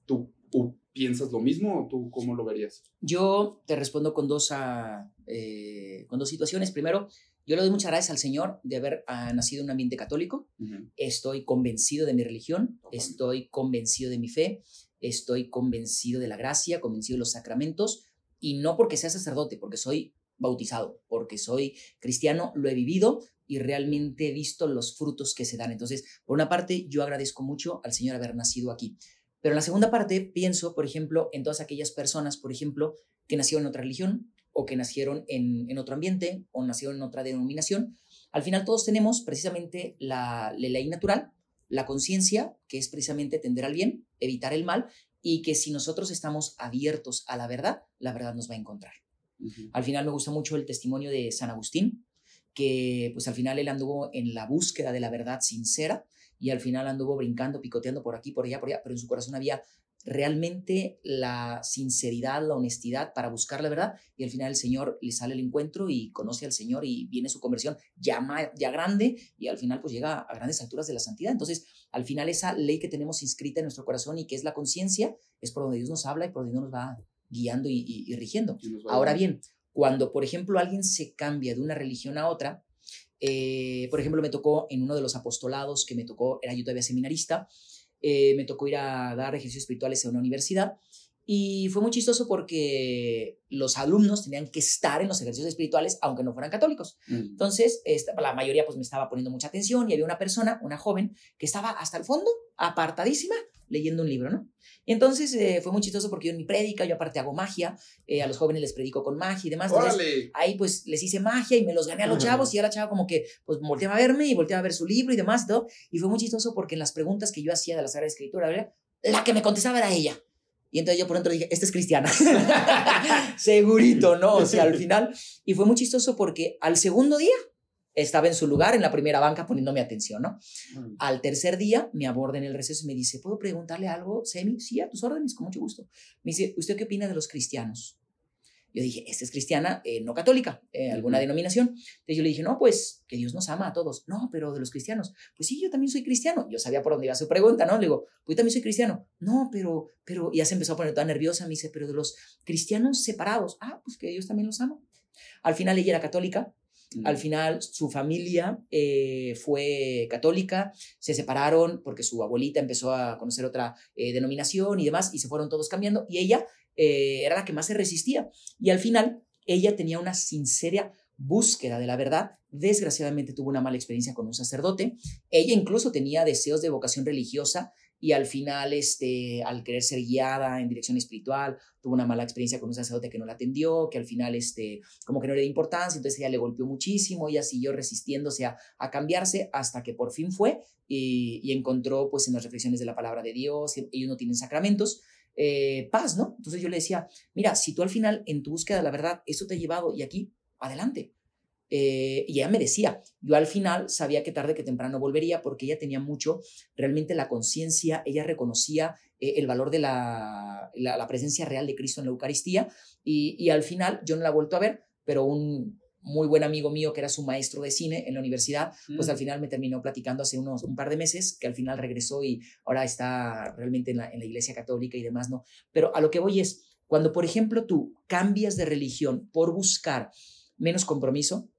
¿Tú, piensas lo mismo o tú cómo lo verías? Yo te respondo con dos, ah, eh, con dos situaciones. Primero, yo le doy muchas gracias al Señor de haber ah, nacido en un ambiente católico. Estoy convencido de mi religión, estoy convencido de mi fe estoy convencido de la gracia, convencido de los sacramentos, y no porque sea sacerdote, porque soy bautizado, porque soy cristiano, lo he vivido y realmente he visto los frutos que se dan. Entonces, por una parte, yo agradezco mucho al Señor haber nacido aquí. Pero en la segunda parte, pienso, por ejemplo, en todas aquellas personas, por ejemplo, que nacieron en otra religión o que nacieron en, otro ambiente o nacieron en otra denominación. Al final todos tenemos precisamente la, la ley natural, la conciencia, que es precisamente tender al bien, evitar el mal, y que si nosotros estamos abiertos a la verdad, la verdad nos va a encontrar. Al final me gusta mucho el testimonio de San Agustín, que pues al final él anduvo en la búsqueda de la verdad sincera y al final anduvo brincando, picoteando por aquí, por allá, por allá, pero en su corazón había realmente la sinceridad, la honestidad para buscar la verdad y al final el Señor le sale el encuentro y conoce al Señor y viene su conversión ya, ya grande y al final pues llega a grandes alturas de la santidad. Entonces, al final esa ley que tenemos inscrita en nuestro corazón y que es la conciencia es por donde Dios nos habla y por donde nos va guiando y, rigiendo. Ahora bien, cuando por ejemplo alguien se cambia de una religión a otra, eh, por ejemplo me tocó en uno de los apostolados que me tocó, era yo todavía seminarista, eh, me tocó ir a dar ejercicios espirituales en una universidad y fue muy chistoso porque los alumnos tenían que estar en los ejercicios espirituales aunque no fueran católicos. Mm. Entonces, esta, la mayoría pues me estaba poniendo mucha atención y había una persona, una joven, que estaba hasta el fondo, apartadísima, leyendo un libro, ¿no? Y entonces eh, fue muy chistoso porque yo en mi prédica, yo aparte hago magia, eh, a los jóvenes les predico con magia y demás. Entonces, ahí pues les hice magia y me los gané a los chavos y a la chava como que pues volteaba a verme y volteaba a ver su libro y demás todo. Y fue muy chistoso porque en las preguntas que yo hacía de la Sagrada Escritura, la que me contestaba era ella. Y entonces yo por dentro dije, esta es cristiana. Segurito, ¿no? O sea, al final. Y fue muy chistoso porque al segundo día estaba en su lugar en la primera banca poniéndome atención, ¿no? Mm. Al tercer día me aborda en el receso y me dice, ¿puedo preguntarle algo, Semi? Sí, a tus órdenes, con mucho gusto. Me dice, ¿usted qué opina de los cristianos? Yo dije, esta es cristiana, eh, no católica, eh, alguna denominación. Entonces yo le dije, no, pues que Dios nos ama a todos. No, pero de los cristianos. Pues sí, yo también soy cristiano. Yo sabía por dónde iba su pregunta, ¿no? Le digo, pues yo también soy cristiano. No, pero, pero, ya se empezó a poner toda nerviosa. Me dice, pero de los cristianos separados. Ah, pues que Dios también los ama. Al final ella era católica Al final, su familia eh, fue católica, se separaron porque su abuelita empezó a conocer otra eh, denominación y demás, y se fueron todos cambiando, y ella eh, era la que más se resistía. Y al final, ella tenía una sincera búsqueda de la verdad. Desgraciadamente tuvo una mala experiencia con un sacerdote. Ella incluso tenía deseos de vocación religiosa y al final, este, al querer ser guiada en dirección espiritual, tuvo una mala experiencia con un sacerdote que no la atendió, que al final, este, como que no le dio importancia, entonces ella le golpeó muchísimo, ella siguió resistiéndose a, a cambiarse hasta que por fin fue y, y, encontró, pues, en las reflexiones de la palabra de Dios, ellos no tienen sacramentos, eh, paz, ¿no? Entonces yo le decía, mira, si tú al final en tu búsqueda de la verdad, eso te ha llevado y aquí, adelante. Eh, y ella me decía, yo al final sabía que tarde que temprano volvería porque ella tenía mucho, realmente la conciencia, ella reconocía eh, el valor de la, la, presencia real de Cristo en la Eucaristía y, y al final yo no la he vuelto a ver, pero un muy buen amigo mío que era su maestro de cine en la universidad, pues al mm. final me terminó platicando hace unos un par de meses que al final regresó y ahora está realmente en la, en la iglesia católica y demás, ¿no? Pero a lo que voy es, cuando por ejemplo tú cambias de religión por buscar menos compromiso,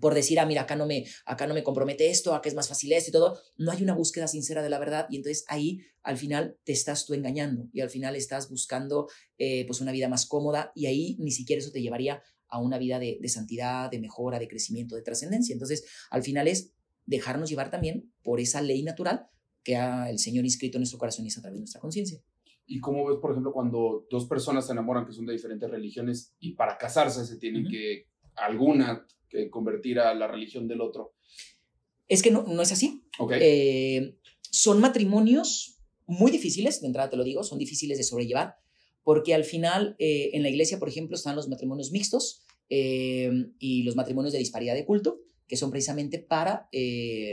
por decir, ah, mira, acá no, me, acá no me compromete esto, acá es más fácil esto y todo, no hay una búsqueda sincera de la verdad y entonces ahí al final te estás tú engañando y al final estás buscando eh, pues una vida más cómoda y ahí ni siquiera eso te llevaría a una vida de, de santidad, de mejora, de crecimiento, de trascendencia. Entonces, al final es dejarnos llevar también por esa ley natural que ha el Señor inscrito en nuestro corazón y es a través de nuestra conciencia. ¿Y cómo ves, por ejemplo, cuando dos personas se enamoran que son de diferentes religiones y para casarse se tienen que, alguna, que convertir a la religión del otro? Es que no, no es así. Okay. Eh, son matrimonios muy difíciles, de entrada te lo digo, son difíciles de sobrellevar, porque al final eh, en la iglesia, por ejemplo, están los matrimonios mixtos eh, y los matrimonios de disparidad de culto, que son precisamente para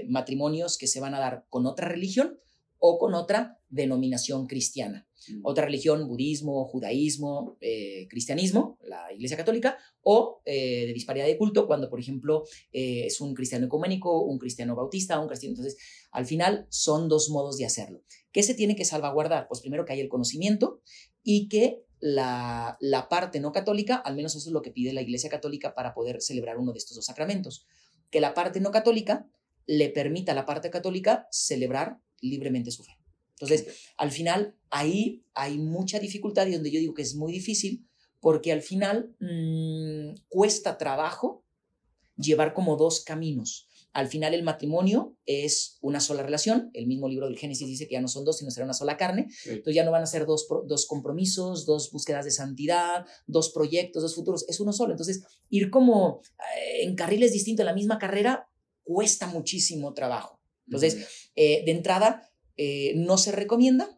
matrimonios que se van a dar con otra religión o con otra denominación cristiana. Mm. Otra religión, budismo, judaísmo, cristianismo, la Iglesia Católica, o de disparidad de culto, cuando, por ejemplo, es un cristiano ecuménico, un cristiano bautista, un cristiano. Entonces, al final son dos modos de hacerlo. ¿Qué se tiene que salvaguardar? Pues primero que haya el conocimiento y que la, la, parte no católica, al menos eso es lo que pide la Iglesia Católica para poder celebrar uno de estos dos sacramentos, que la parte no católica le permita a la parte católica celebrar libremente su fe. Entonces, al final, ahí hay mucha dificultad y donde yo digo que es muy difícil, porque al final mmm, cuesta trabajo llevar como dos caminos. Al final el matrimonio es una sola relación. El mismo libro del Génesis dice que ya no son dos, sino será una sola carne. Sí. Entonces ya no van a ser dos, dos compromisos, dos búsquedas de santidad, dos proyectos, dos futuros. Es uno solo. Entonces ir como eh, en carriles distintos en la misma carrera cuesta muchísimo trabajo. Entonces, eh, de entrada, eh, no se recomienda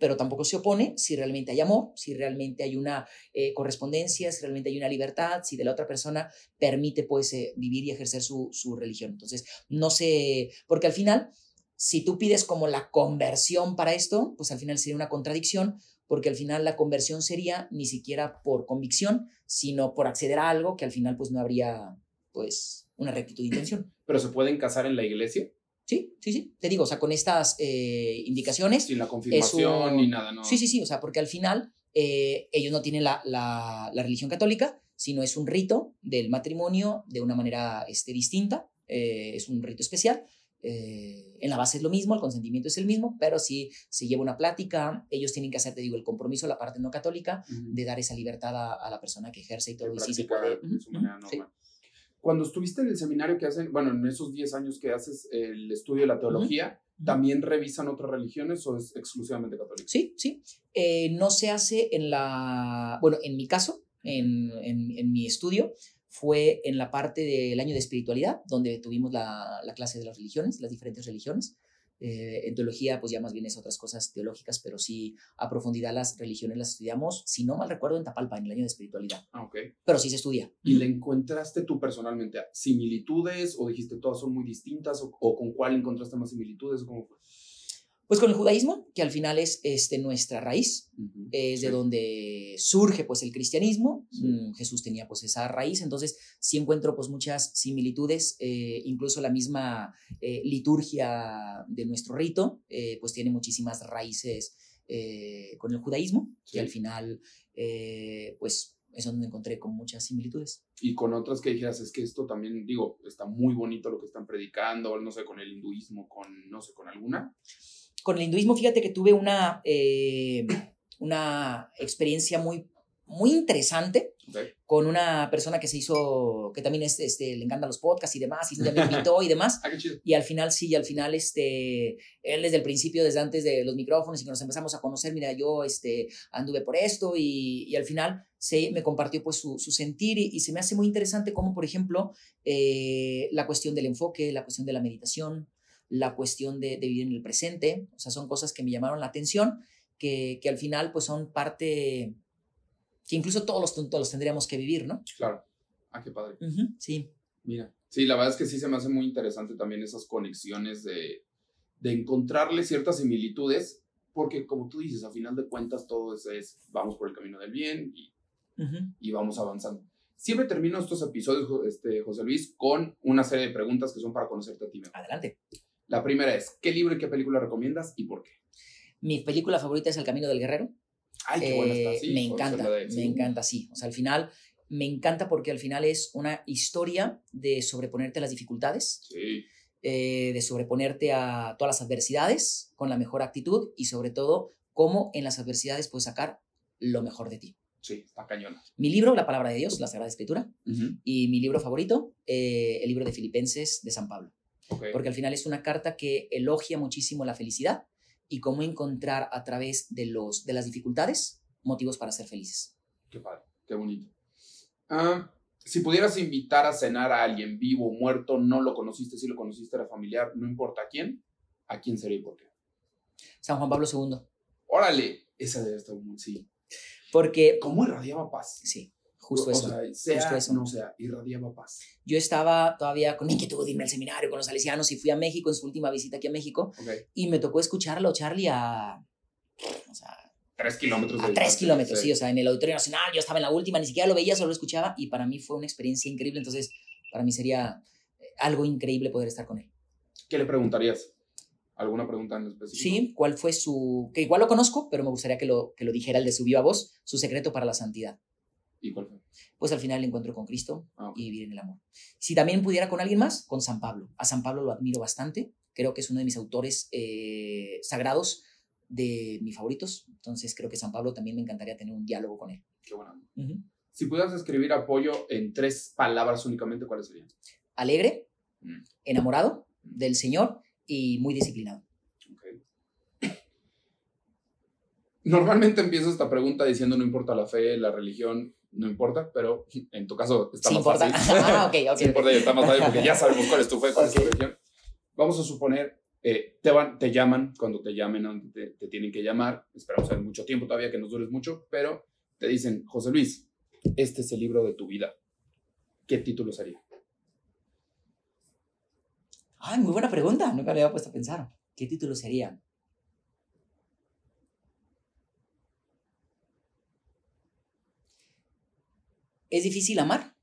pero tampoco se opone si realmente hay amor, si realmente hay una eh, correspondencia, si realmente hay una libertad, si de la otra persona permite pues vivir y ejercer su, su religión. Entonces, no sé, porque al final, si tú pides como la conversión para esto, pues al final sería una contradicción, porque al final la conversión sería ni siquiera por convicción, sino por acceder a algo que al final pues no habría pues una rectitud de intención. ¿Pero se pueden casar en la iglesia? Sí, sí, sí. Te digo, o sea, con estas eh, indicaciones. Sin la confirmación ni nada, ¿no? Sí, sí, sí. O sea, porque al final eh, ellos no tienen la, la, la, religión católica, sino es un rito del matrimonio de una manera este, distinta. Eh, es un rito especial. Eh, en la base es lo mismo, el consentimiento es el mismo, pero si se lleva una plática, ellos tienen que hacer, te digo, el compromiso, la parte no católica, uh -huh. de dar esa libertad a, a, la persona que ejerce y todo. Y sí se puede. Uh -huh. sí. Cuando estuviste en el seminario que hacen, bueno, en esos 10 años que haces el estudio de la teología, uh -huh. ¿también revisan otras religiones o es exclusivamente católico? Sí, sí. Eh, no se hace en la, bueno, en mi caso, en, en, en mi estudio, fue en la parte del año de espiritualidad, donde tuvimos la, la clase de las religiones, las diferentes religiones. Eh, en teología, pues ya más bien es otras cosas teológicas, pero sí a profundidad las religiones las estudiamos, si no mal recuerdo, en Tapalpa, en el año de espiritualidad. Ah, ok. Pero sí se estudia. ¿Y le encontraste tú personalmente similitudes o dijiste todas son muy distintas o, o con cuál encontraste más similitudes? ¿Cómo fue? Pues con el judaísmo, que al final es este, nuestra raíz, uh -huh. es de donde surge pues el cristianismo, sí. Mm, Jesús tenía pues esa raíz, entonces sí encuentro pues muchas similitudes, eh, incluso la misma eh, liturgia de nuestro rito, eh, pues tiene muchísimas raíces con el judaísmo, sí. que al final pues es donde encontré con muchas similitudes. Y con otras que dijeras, es que esto también, digo, está muy bonito lo que están predicando, no sé, con el hinduismo, con, no sé, con alguna. Con el hinduismo, fíjate que tuve una, eh, una experiencia muy, muy interesante Okay. con una persona que se hizo, que también es, este, le encantan los podcasts y demás, y me invitó y demás. Ah. Y al final, sí, y al final, este, él desde el principio, desde antes de los micrófonos y que nos empezamos a conocer, mira, yo este, anduve por esto y, y al final se, me compartió pues su, su sentir y, y se me hace muy interesante como, por ejemplo, eh, la cuestión del enfoque, la cuestión de la meditación, la cuestión de, de vivir en el presente, o sea, son cosas que me llamaron la atención, que, que al final pues son parte que incluso todos los, todos los tendríamos que vivir, ¿no? Claro. Ah, qué padre. Ujú, sí. Mira. Sí, la verdad es que sí se me hace muy interesante también esas conexiones de, de encontrarle ciertas similitudes, porque como tú dices, a final de cuentas todo es, es vamos por el camino del bien y, Ujú. y vamos avanzando. Siempre termino estos episodios, este, José Luis, con una serie de preguntas que son para conocerte a ti mejor. Adelante. La primera es, ¿qué libro y qué película recomiendas y por qué? Mi película favorita es El Camino del Guerrero. Ay, qué buena está. Eh, Sí, me por encanta, de- me sí. encanta, sí. O sea, al final, me encanta porque al final es una historia de sobreponerte a las dificultades, Sí, eh, de sobreponerte a todas las adversidades con la mejor actitud y sobre todo, cómo en las adversidades puedes sacar lo mejor de ti. sí, está cañona. Mi libro, La Palabra de Dios, la Sagrada Escritura, y mi libro favorito, eh, el libro de Filipenses de San Pablo. Ok. porque al final es una carta que elogia muchísimo la felicidad y cómo encontrar a través de, los, de las dificultades motivos para ser felices. Qué padre, qué bonito. Ah, si pudieras invitar a cenar a alguien vivo o muerto, no lo conociste, si lo conociste era familiar, no importa a quién, ¿a quién sería y por qué? San Juan Pablo II, Órale, esa debe estar muy, sí. porque, ¿Cómo irradiaba paz? sí, justo o eso. sea, sea, justo eso. no sea, irradiaba paz. Yo estaba todavía con inquietud de irme al seminario con los salesianos y fui a México en su última visita aquí a México Ok. y me tocó escucharlo, Charlie, a, o sea, Tres kilómetros de a tres kilómetros, sí, o sea, en el Auditorio Nacional, yo estaba en la última, ni siquiera lo veía, solo lo escuchaba y para mí fue una experiencia increíble, entonces para mí sería eh, algo increíble poder estar con él. ¿Qué le preguntarías? ¿Alguna pregunta en específico? Sí, ¿cuál fue su... que igual lo conozco, pero me gustaría que lo, que lo dijera el de su viva voz, su secreto para la santidad? ¿Y cuál fue? Pues al final el encuentro con Cristo Ah, ok. y vivir en el amor. Si también pudiera con alguien más, con San Pablo. A San Pablo lo admiro bastante, creo que es uno de mis autores eh, sagrados, de mis favoritos, entonces creo que San Pablo también me encantaría tener un diálogo con él. Qué buena. Ujú. Si pudieras escribir apoyo en tres palabras únicamente, ¿cuáles serían? Alegre, Mm. enamorado del Señor y muy disciplinado. Normalmente empiezo esta pregunta diciendo no importa la fe, la religión, no importa, pero en tu caso está Sí más importa. fácil. ah, ok, ok. Sí importa está más fácil porque ya sabemos cuál es tu fe, cuál es tu religión. Vamos a suponer, eh, te, van, te llaman cuando te llamen, te, te tienen que llamar. Esperamos en mucho tiempo todavía que nos dures mucho, pero te dicen, José Luis, este es el libro de tu vida. ¿Qué título sería? Ay, muy buena pregunta. Nunca me había puesto a pensar. ¿Qué título sería? Es difícil amar,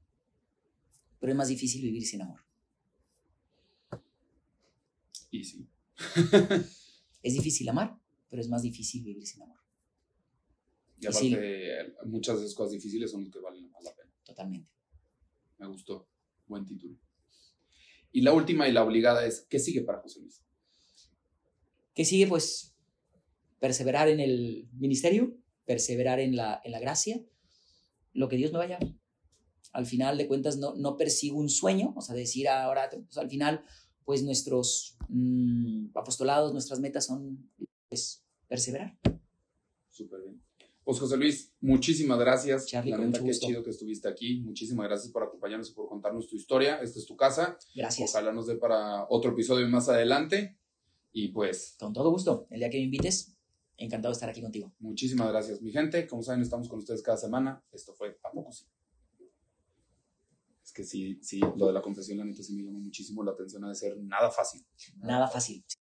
pero es más difícil vivir sin amor. Y sí. Es difícil amar, pero es más difícil vivir sin amor. Y sí. aparte, eh, muchas de esas cosas difíciles son las que valen más la pena. Totalmente. Me gustó. Buen título. Y la última y la obligada es, ¿qué sigue para José Luis? ¿Qué sigue? Pues perseverar en el ministerio, perseverar en la, en la gracia, lo que Dios me vaya. Al final de cuentas no, no persigo un sueño, o sea, decir ahora, pues, al final, pues nuestros mm, apostolados, nuestras metas son pues, perseverar. Súper bien. Pues José Luis, muchísimas gracias. Charlie, la neta, qué chido que estuviste aquí. Muchísimas gracias por acompañarnos y por contarnos tu historia. Esta es tu casa. Gracias. Ojalá nos dé para otro episodio más adelante. Y pues, Con todo gusto. El día que me invites, encantado de estar aquí contigo. muchísimas gracias, mi gente. Como saben, estamos con ustedes cada semana. Esto fue ¿A poco sí? Es que sí, sí, lo de la confesión, la neta, sí me llama muchísimo la atención. Ha de ser nada fácil. Nada fácil.